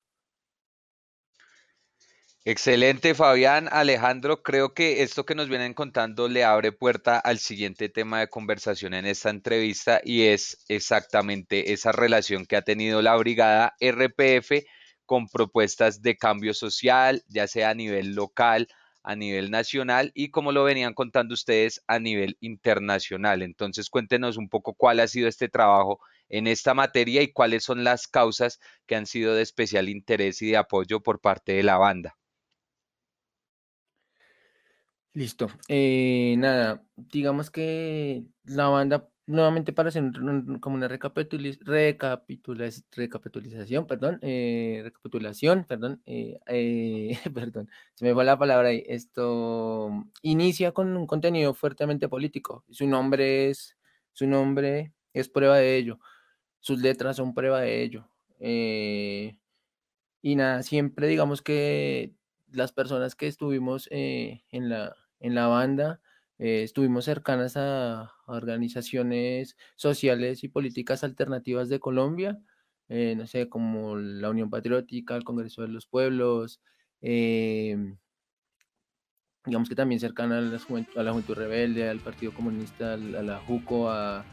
Speaker 1: Excelente, Fabián. Alejandro, creo que esto que nos vienen contando le abre puerta al siguiente tema de conversación en esta entrevista y es exactamente esa relación que ha tenido la brigada RPF con propuestas de cambio social, ya sea a nivel local, a nivel nacional y como lo venían contando ustedes a nivel internacional. Entonces cuéntenos un poco cuál ha sido este trabajo en esta materia y cuáles son las causas que han sido de especial interés y de apoyo por parte de la banda.
Speaker 5: Listo. Eh, nada, digamos que la banda, nuevamente para hacer como una recapitulación, perdón, eh, recapitulación, perdón, eh, perdón, se me fue la palabra ahí. Esto inicia con un contenido fuertemente político. Su nombre es, su nombre es prueba de ello. Sus letras son prueba de ello. y nada, siempre digamos que las personas que estuvimos en la en la banda. Eh, estuvimos cercanas a, organizaciones sociales y políticas alternativas de Colombia, eh, no sé, como la Unión Patriótica, el Congreso de los Pueblos, em, digamos que también cercana a la, Juventud, Rebelde, al Partido Comunista, a la JUCO, a,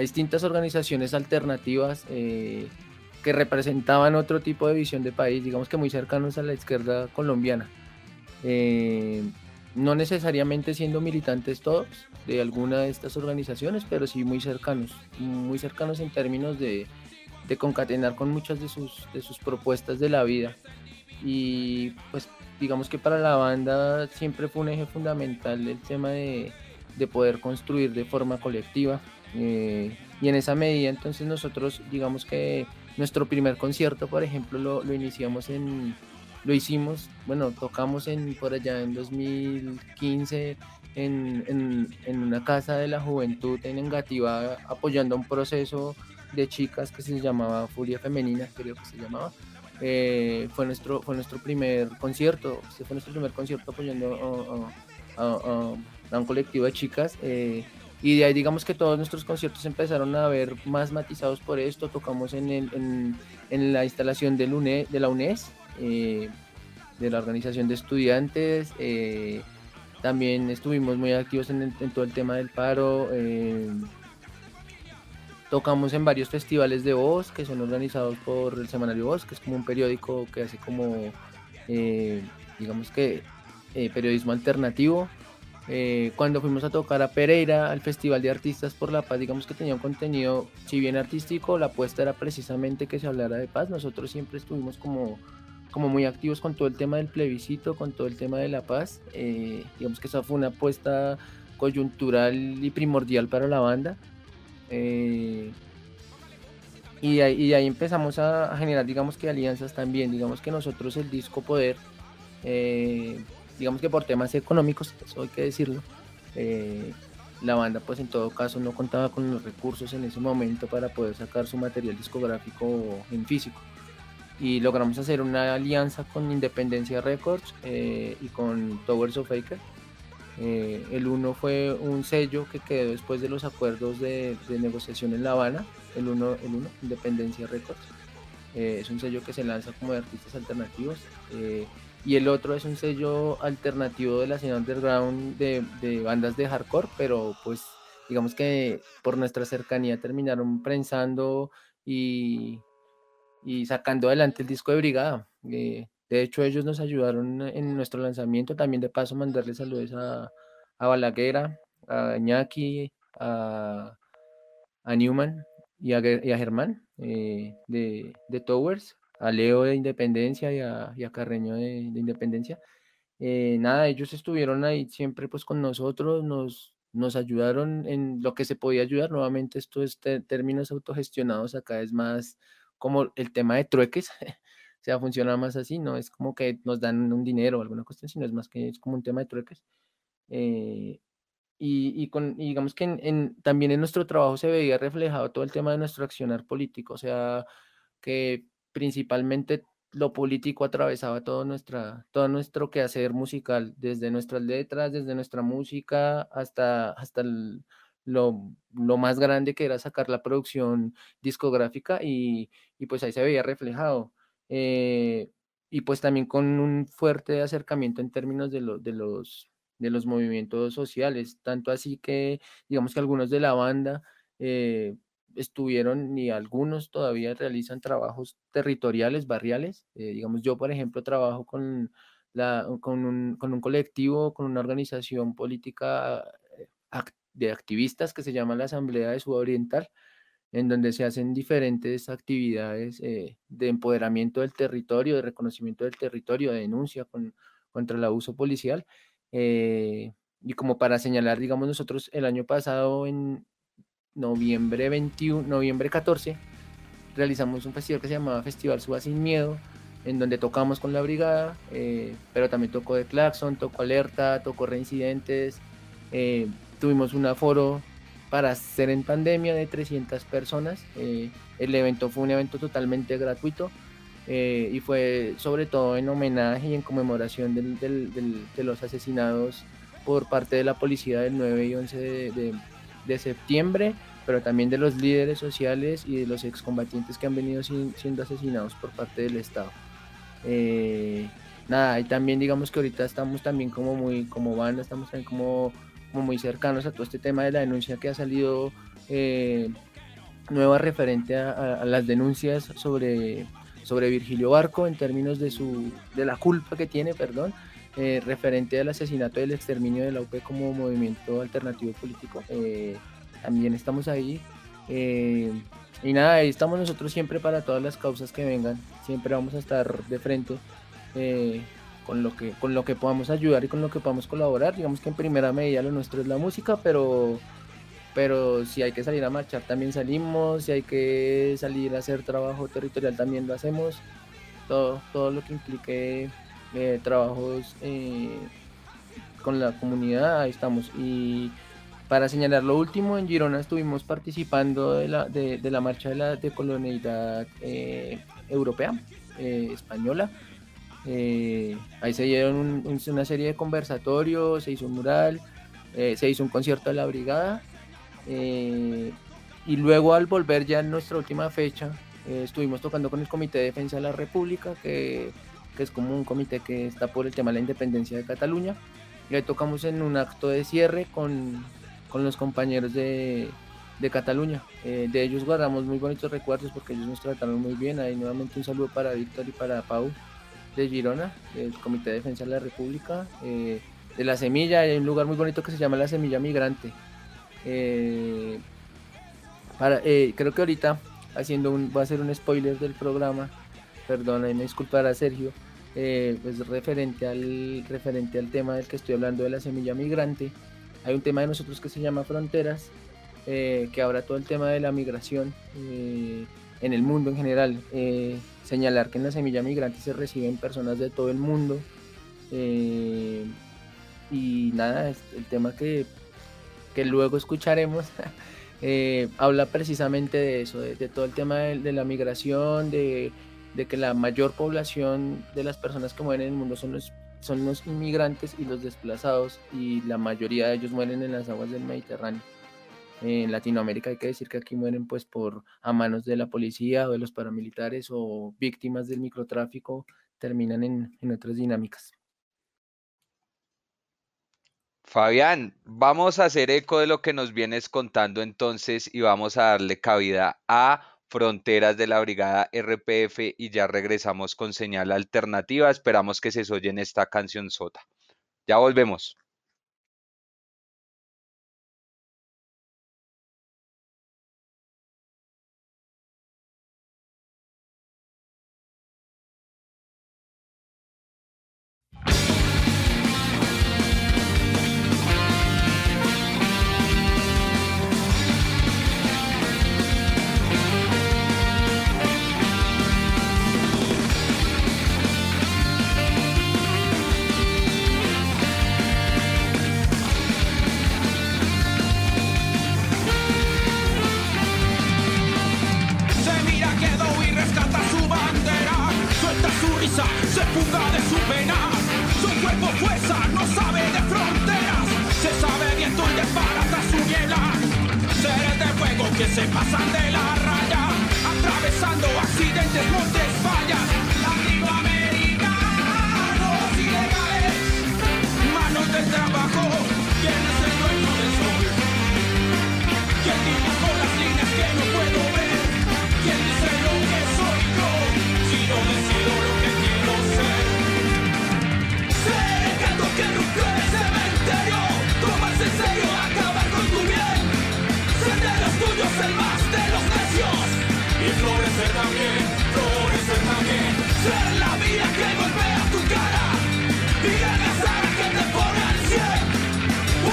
Speaker 5: distintas organizaciones alternativas eh, que representaban otro tipo de visión de país, digamos que muy cercanos a la izquierda colombiana. No necesariamente siendo militantes todos de alguna de estas organizaciones, pero sí muy cercanos, muy cercanos en términos de, concatenar con muchas de sus, de sus propuestas de la vida. Y pues digamos que para la banda siempre fue un eje fundamental el tema de, poder construir de forma colectiva. Eh, y en esa medida entonces nosotros digamos que nuestro primer concierto, por ejemplo, lo, lo iniciamos en, lo hicimos, bueno, tocamos en, por allá en 2015 en, una casa de la juventud en Engativá apoyando un proceso de chicas que se llamaba Furia Femenina, creo que se llamaba. Eh, fue, nuestro, fue nuestro primer concierto, fue nuestro primer concierto apoyando a, un colectivo de chicas. Eh, y de ahí digamos que todos nuestros conciertos empezaron a ver más matizados por esto. Tocamos en, el, en, la instalación de la UNES, eh, de la organización de estudiantes. Eh, también estuvimos muy activos en, todo el tema del paro. Eh, tocamos en varios festivales de voz que son organizados por el Semanario Voz, que es como un periódico que hace como, digamos que, periodismo alternativo. cuando fuimos a tocar a Pereira, al Festival de Artistas por la Paz, digamos que tenía un contenido, si bien artístico, la apuesta era precisamente que se hablara de paz. Nosotros siempre estuvimos como como muy activos con todo el tema del plebiscito, con todo el tema de la paz. Eh, digamos que esa fue una apuesta coyuntural y primordial para la banda. Eh, y, ahí, empezamos a, generar, digamos que alianzas también. Digamos que nosotros el disco Poder, eh, digamos que por temas económicos, eso hay que decirlo, la banda pues en todo caso no contaba con los recursos en ese momento para poder sacar su material discográfico en físico y logramos hacer una alianza con Independencia Records eh, y con Towers of Faker. Eh, el uno fue un sello que quedó después de los acuerdos de, negociación en La Habana, el uno, el uno Independencia Records. Eh, es un sello que se lanza como de artistas alternativos. y el otro es un sello alternativo de la escena underground de, de bandas de hardcore, pero pues digamos que por nuestra cercanía terminaron prensando y y sacando adelante el disco de Brigada. Eh, de hecho, ellos nos ayudaron en nuestro lanzamiento. También de paso mandarle saludos a, a Balaguera, a Iñaki, a, Newman y a, Germán eh, de, de, Towers, a Leo de Independencia y a, Carreño de, de Independencia. Eh, nada, ellos estuvieron ahí siempre pues con nosotros, nos, nos ayudaron en lo que se podía ayudar. Nuevamente, esto es términos autogestionados, acá es más como el tema de trueques, o sea, funciona más así, no es como que nos dan un dinero o alguna cuestión, sino es más que es como un tema de trueques. Eh, y, y, con, digamos que en, también en nuestro trabajo se veía reflejado todo el tema de nuestro accionar político, o sea, que principalmente lo político atravesaba todo, nuestra, todo nuestro quehacer musical, desde nuestras letras, desde nuestra música, hasta, hasta el, lo, más grande que era sacar la producción discográfica y, pues ahí se veía reflejado. Eh, y pues también con un fuerte acercamiento en términos de, de, los, de los movimientos sociales, tanto así que digamos que algunos de la banda eh, estuvieron y algunos todavía realizan trabajos territoriales, barriales. Eh, digamos, yo por ejemplo trabajo con con, un, con, un, colectivo, con una organización política eh, de activistas que se llama la Asamblea de Sudoriental, en donde se hacen diferentes actividades eh, de empoderamiento del territorio, de reconocimiento del territorio, de denuncia contra el abuso policial. Eh, y como para señalar, digamos, nosotros el año pasado, en noviembre 21, noviembre 14, realizamos un festival que se llamaba Festival Suba Sin Miedo, en donde tocamos con la brigada, eh, pero también tocó de Claxon, tocó Alerta, tocó Reincidentes, tuvimos un aforo para hacer en pandemia de 300 personas. Eh, el evento fue un evento totalmente gratuito eh, y fue sobre todo en homenaje y en conmemoración de los asesinados por parte de la policía del 9 y 11 de, septiembre, pero también de los líderes sociales y de los excombatientes que han venido siendo asesinados por parte del Estado. Eh, nada, y también digamos que ahorita estamos también como muy, como banda, estamos también como como muy cercanos a todo este tema de la denuncia que ha salido eh, nueva referente a, las denuncias sobre, sobre Virgilio Barco en términos de, su, de la culpa que tiene, perdón, eh, referente al asesinato y el exterminio de la UP como movimiento alternativo político. Eh, también estamos ahí. y nada, ahí estamos nosotros siempre para todas las causas que vengan. Siempre vamos a estar de frente con lo que con lo que podamos ayudar y con lo que podamos colaborar. Digamos que en primera medida lo nuestro es la música, pero pero si hay que salir a marchar también salimos, si hay que salir a hacer trabajo territorial también lo hacemos. Todo, todo lo que implique eh, trabajos eh, con la comunidad, ahí estamos. Y para señalar lo último, en Girona estuvimos participando de la, de, la marcha de la de colonialidad eh, europea, española eh, ahí se dieron una serie de conversatorios, se hizo un mural, eh, se hizo un concierto de la brigada. Eh, y luego al volver ya en nuestra última fecha, estuvimos tocando con el Comité de Defensa de la República, que, es como un comité que está por el tema de la independencia de Cataluña. Y ahí tocamos en un acto de cierre con, los compañeros de, de Cataluña. de ellos guardamos muy bonitos recuerdos porque ellos nos trataron muy bien. Ahí nuevamente un saludo para Víctor y para Pau de Girona, del Comité de Defensa de la República, eh, de la semilla, hay un lugar muy bonito que se llama la semilla migrante. Eh, para, eh, creo que ahorita, haciendo un, voy a hacer un spoiler del programa, perdona y me disculpará Sergio, pues referente al, referente al tema del que estoy hablando de la semilla migrante, hay un tema de nosotros que se llama Fronteras, que habla todo el tema de la migración en el mundo en general señalar que en la semilla migrante se reciben personas de todo el mundo. Eh, y nada, el tema que, que luego escucharemos eh, habla precisamente de eso, de, todo el tema de, la migración, de, que la mayor población de las personas que mueren en el mundo son los, son los inmigrantes y los desplazados y la mayoría de ellos mueren en las aguas del Mediterráneo en Latinoamérica hay que decir que aquí mueren pues por a manos de la policía o de los paramilitares o víctimas del microtráfico terminan en, otras dinámicas.
Speaker 1: Fabián, vamos a hacer eco de lo que nos vienes contando entonces y vamos a darle cabida a Fronteras de la Brigada RPF y ya regresamos con señal alternativa. Esperamos que se oyen esta canción sota. Ya volvemos.
Speaker 7: se pasan de la raya, atravesando accidentes, montes, fallas, latinoamericanos ilegales, manos del trabajo. el más de los necios. Y florecer también, florecer también, ser la vida que golpea tu cara. Y la casada que te pone al cien,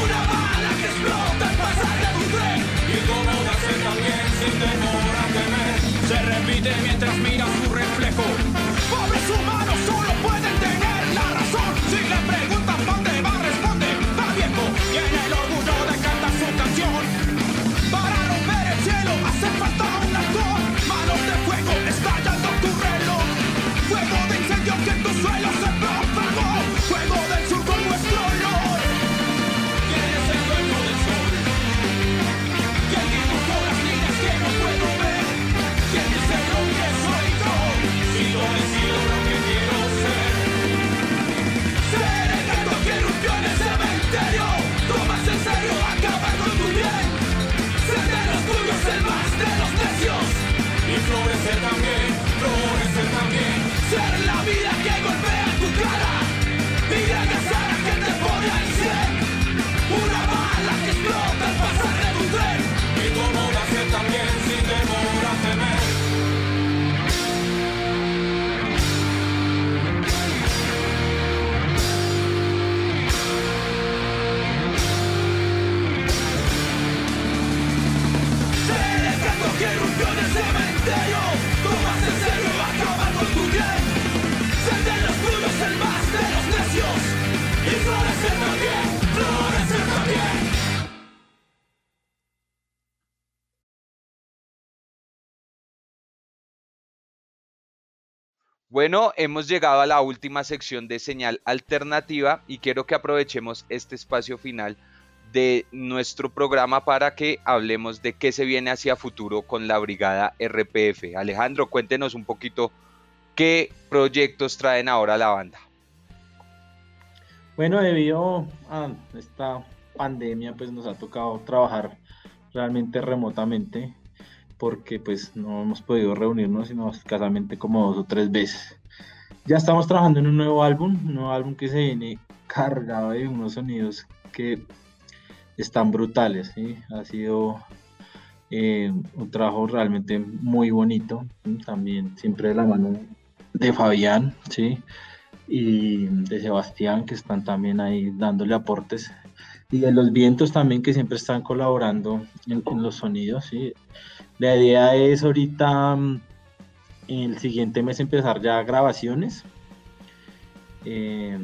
Speaker 7: una bala que explota al pasar de tu tren. Y como ser también sin temor a temer, se repite mi florecer también, florecer también.
Speaker 1: Bueno, hemos llegado a la última sección de señal alternativa y quiero que aprovechemos este espacio final de nuestro programa para que hablemos de qué se viene hacia futuro con la brigada RPF. Alejandro, cuéntenos un poquito qué proyectos traen ahora la banda.
Speaker 6: Bueno, debido a esta pandemia, pues nos ha tocado trabajar realmente remotamente porque pues no hemos podido reunirnos sino escasamente como dos o tres veces. Ya estamos trabajando en un nuevo álbum, un nuevo álbum que se viene cargado de unos sonidos que están brutales, ¿sí? Ha sido eh, un trabajo realmente muy bonito, también siempre de la mano de Fabián, ¿sí? y de Sebastián que están también ahí dándole aportes y de los vientos también que siempre están colaborando en, en los sonidos ¿sí? la idea es ahorita mm, el siguiente mes empezar ya grabaciones eh,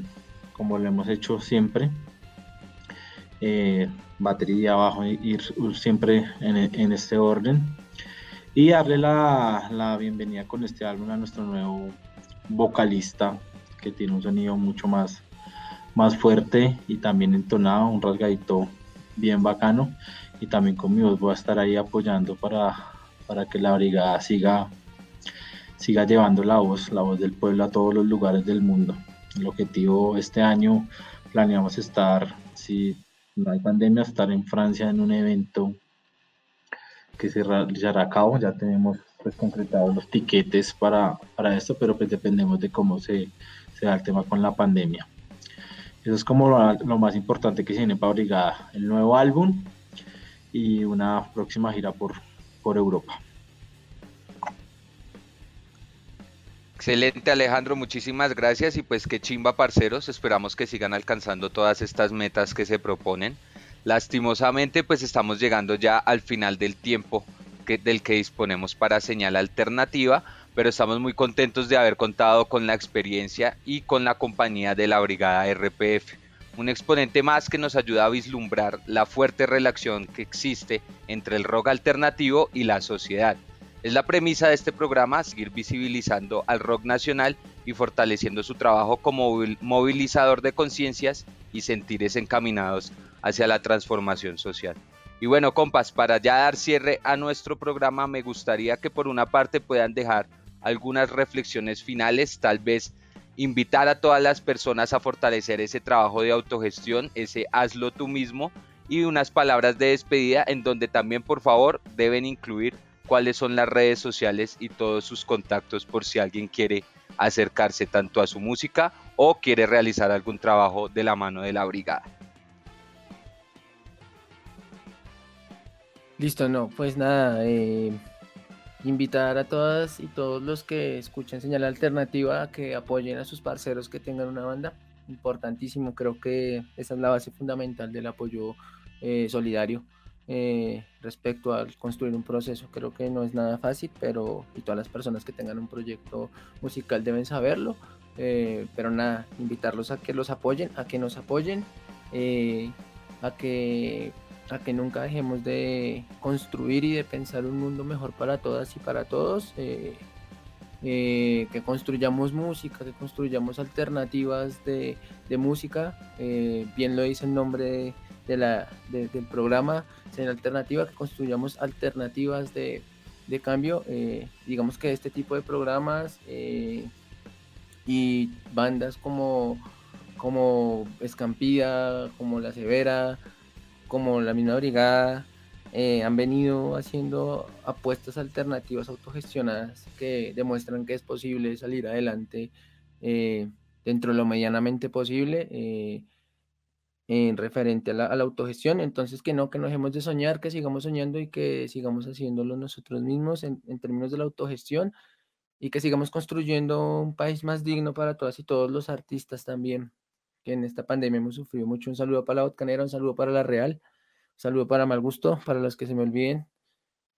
Speaker 6: como lo hemos hecho siempre eh, batería abajo ir siempre en, en, este orden y darle la, bienvenida con este álbum a nuestro nuevo vocalista que tiene un sonido mucho más, más fuerte y también entonado, un rasgadito bien bacano. Y también con voy a estar ahí apoyando para, para que la brigada siga, siga llevando la voz, la voz del pueblo a todos los lugares del mundo. El objetivo este año planeamos estar, si no pandemia, estar en Francia en un evento que se realizará a cabo. Ya tenemos pues concretados los tiquetes para, para esto, pero pues dependemos de cómo se, se da el tema con la pandemia. Eso es como lo, lo, más importante que se viene para Brigada, el nuevo álbum y una próxima gira por, por Europa.
Speaker 1: Excelente Alejandro, muchísimas gracias y pues que chimba parceros, esperamos que sigan alcanzando todas estas metas que se proponen. Lastimosamente pues estamos llegando ya al final del tiempo que, del que disponemos para señal alternativa, pero estamos muy contentos de haber contado con la experiencia y con la compañía de la Brigada RPF, un exponente más que nos ayuda a vislumbrar la fuerte relación que existe entre el rock alternativo y la sociedad. Es la premisa de este programa seguir visibilizando al rock nacional y fortaleciendo su trabajo como movilizador de conciencias y sentires encaminados hacia la transformación social. Y bueno, compas, para ya dar cierre a nuestro programa, me gustaría que por una parte puedan dejar algunas reflexiones finales, tal vez invitar a todas las personas a fortalecer ese trabajo de autogestión, ese hazlo tú mismo y unas palabras de despedida en donde también por favor deben incluir cuáles son las redes sociales y todos sus contactos por si alguien quiere acercarse tanto a su música o quiere realizar algún trabajo de la mano de la brigada.
Speaker 5: Listo, no, pues nada, eh, invitar a todas y todos los que escuchen señal alternativa a que apoyen a sus parceros que tengan una banda. Importantísimo, creo que esa es la base fundamental del apoyo eh, solidario eh, respecto al construir un proceso. Creo que no es nada fácil, pero y todas las personas que tengan un proyecto musical deben saberlo. Eh, pero nada, invitarlos a que los apoyen, a que nos apoyen, a que a que nunca dejemos de construir y de pensar un mundo mejor para todas y para todos, eh, eh, que construyamos música, que construyamos alternativas de, música, eh, bien lo dice el nombre del programa, en alternativa, que construyamos alternativas de, cambio, digamos que este tipo de programas y bandas como como Escampida, como La Severa, como la misma brigada, eh, han venido haciendo apuestas alternativas autogestionadas que demuestran que es posible salir adelante eh, dentro de lo medianamente posible eh, en referente a la, autogestión. Entonces, que no, que no dejemos de soñar, que sigamos soñando y que sigamos haciéndolo nosotros mismos en, en términos de la autogestión y que sigamos construyendo un país más digno para todas y todos los artistas también que en esta pandemia hemos sufrido mucho. Un saludo para la Botcanera, un saludo para la Real, un saludo para Mal Gusto, para los que se me olviden.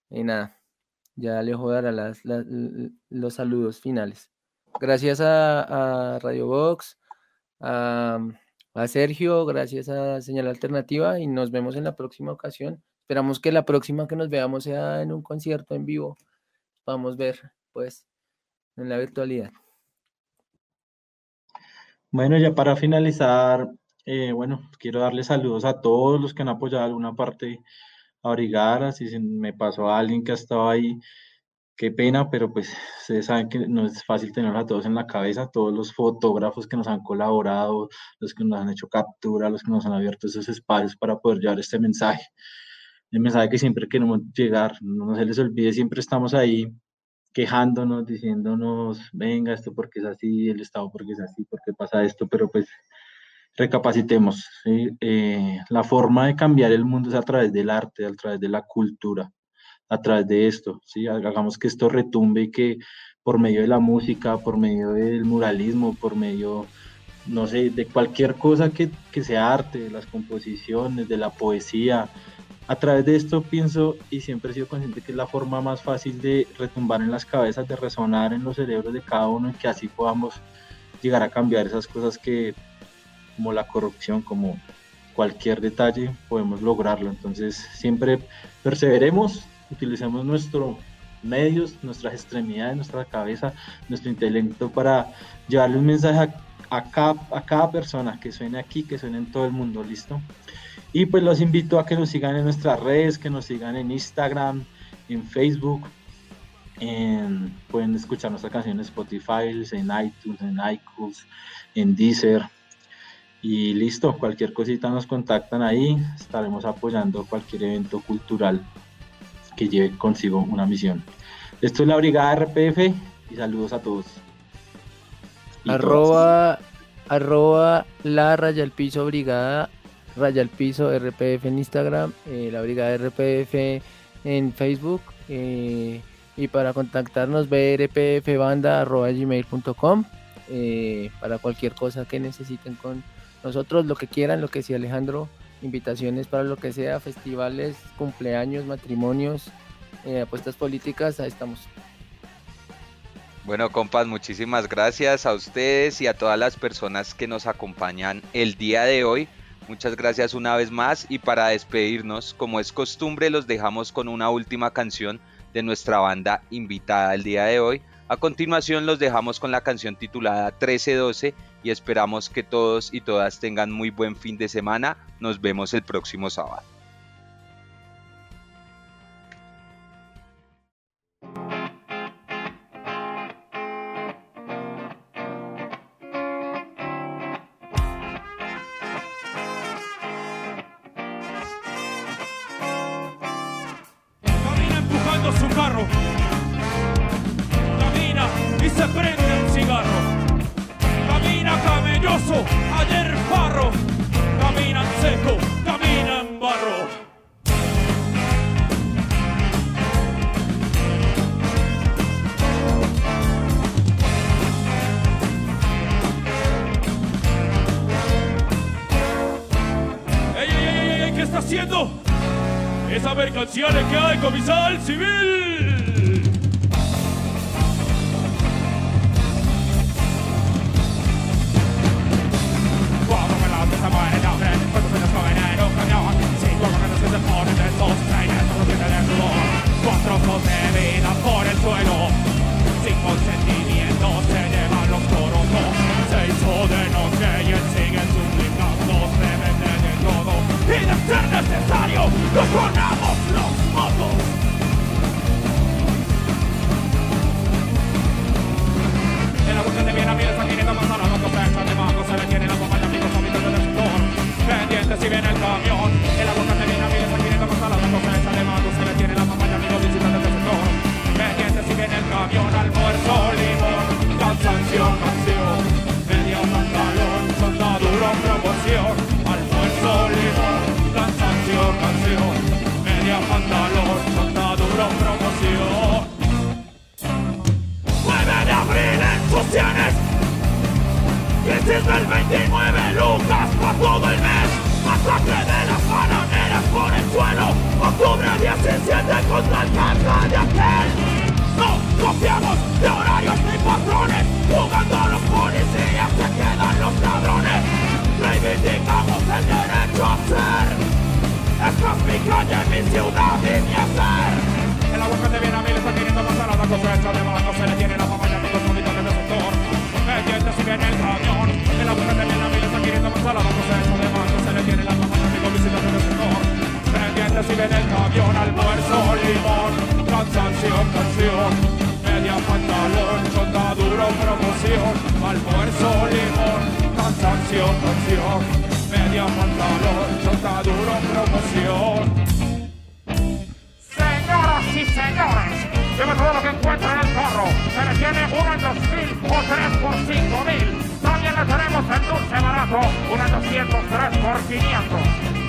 Speaker 5: Y nada, ya le dar a las, los saludos finales. Gracias a, Radio Box, a, a, Sergio, gracias a Señal Alternativa y nos vemos en la próxima ocasión. Esperamos que la próxima que nos veamos sea en un concierto en vivo. Vamos a ver, pues, en la virtualidad.
Speaker 6: Bueno, ya para finalizar, eh, bueno, quiero darle saludos a todos los que han apoyado alguna parte a Brigara, si me pasó a alguien que ha estado ahí, qué pena, pero pues ustedes saben que no es fácil tenerlos a todos en la cabeza, todos los fotógrafos que nos han colaborado, los que nos han hecho captura, los que nos han abierto esos espacios para poder llevar este mensaje. El mensaje que siempre queremos llegar, no se les olvide, siempre estamos ahí quejándonos, diciéndonos, venga, esto porque es así, el Estado porque es así, porque pasa esto, pero pues recapacitemos. Eh, la forma de cambiar el mundo es a través del arte, a través de la cultura, a través de esto. ¿sí? Hagamos que esto retumbe y que por medio de la música, por medio del muralismo, por medio, no sé, de cualquier cosa que, que sea arte, de las composiciones, de la poesía, a través de esto pienso y siempre he sido consciente que es la forma más fácil de retumbar en las cabezas, de resonar en los cerebros de cada uno y que así podamos llegar a cambiar esas cosas que, como la corrupción, como cualquier detalle, podemos lograrlo. Entonces siempre perseveremos, utilicemos nuestros medios, nuestras extremidades, nuestra cabeza, nuestro intelecto para llevarle un mensaje a, cada, a cada persona que suene aquí, que suene en todo el mundo, ¿listo? Y pues los invito a que nos sigan en nuestras redes, que nos sigan en Instagram, en Facebook. pueden escuchar nuestras canciones en Spotify, en iTunes, en iCools, en Deezer. Y listo, cualquier cosita nos contactan ahí. Estaremos apoyando cualquier evento cultural que lleve consigo una misión. Esto es la Brigada RPF y saludos a todos.
Speaker 5: arroba, arroba la raya el piso brigada Raya al Piso RPF en Instagram, eh, la Brigada RPF en Facebook eh, y para contactarnos brpfbanda.gmail.com eh, para cualquier cosa que necesiten con nosotros, lo que quieran, lo que sea Alejandro, invitaciones para lo que sea, festivales, cumpleaños, matrimonios, apuestas políticas, ahí estamos.
Speaker 1: Bueno, compas, muchísimas gracias a ustedes y a todas las personas que nos acompañan el día de hoy. Muchas gracias una vez más y para despedirnos, como es costumbre, los dejamos con una última canción de nuestra banda invitada el día de hoy. A continuación los dejamos con la canción titulada 1312 y esperamos que todos y todas tengan muy buen fin de semana. Nos vemos el próximo sábado.
Speaker 3: paso, ayer barro, caminan seco, caminan barro. ¡Ey, ey, ey, ey! ¿Qué está haciendo? Esa mercancía le queda de comisar civil. Soldaduro, promoción. Almuerzo, limón, cansancio, canción. Media pantalón, soldaduro, promoción. Señoras y señores, lleve todo lo que encuentre en el carro. Se le tiene uno en dos mil o tres por cinco mil. También le tenemos el dulce barato, uno en 203 por 500.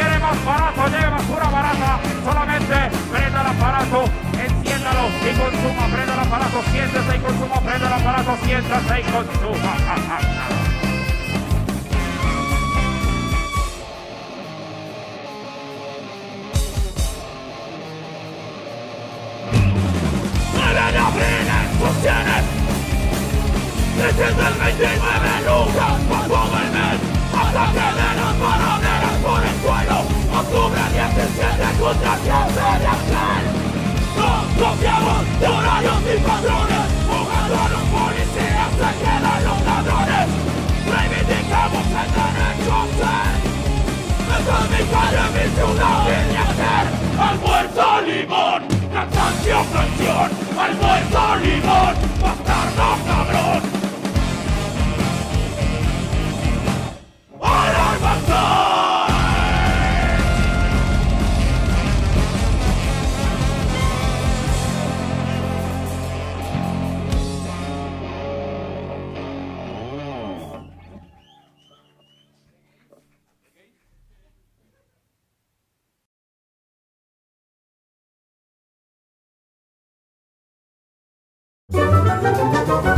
Speaker 3: Quiere más barato, lleve basura barata. Solamente prenda el aparato, enciéndalo y consuma. Prenda el aparato, siéntese y consuma. Prenda el aparato, siéntese y consuma. Nueve de abril en sus sienes Crisis del 29 lucas por todo el mes Ataque de las bananeras por el suelo Octubre 17 contra jefe de aquel No confiamos de horarios ni patrones Jugando a los policías se quedan los ladrones. Reivindicamos el derecho a ser. Esta es mi calle, mi ciudad mi hacer Almuerzo, limón, cansancio, canción Almuerzo, limón, bastardo, cabrón
Speaker 8: Thank you.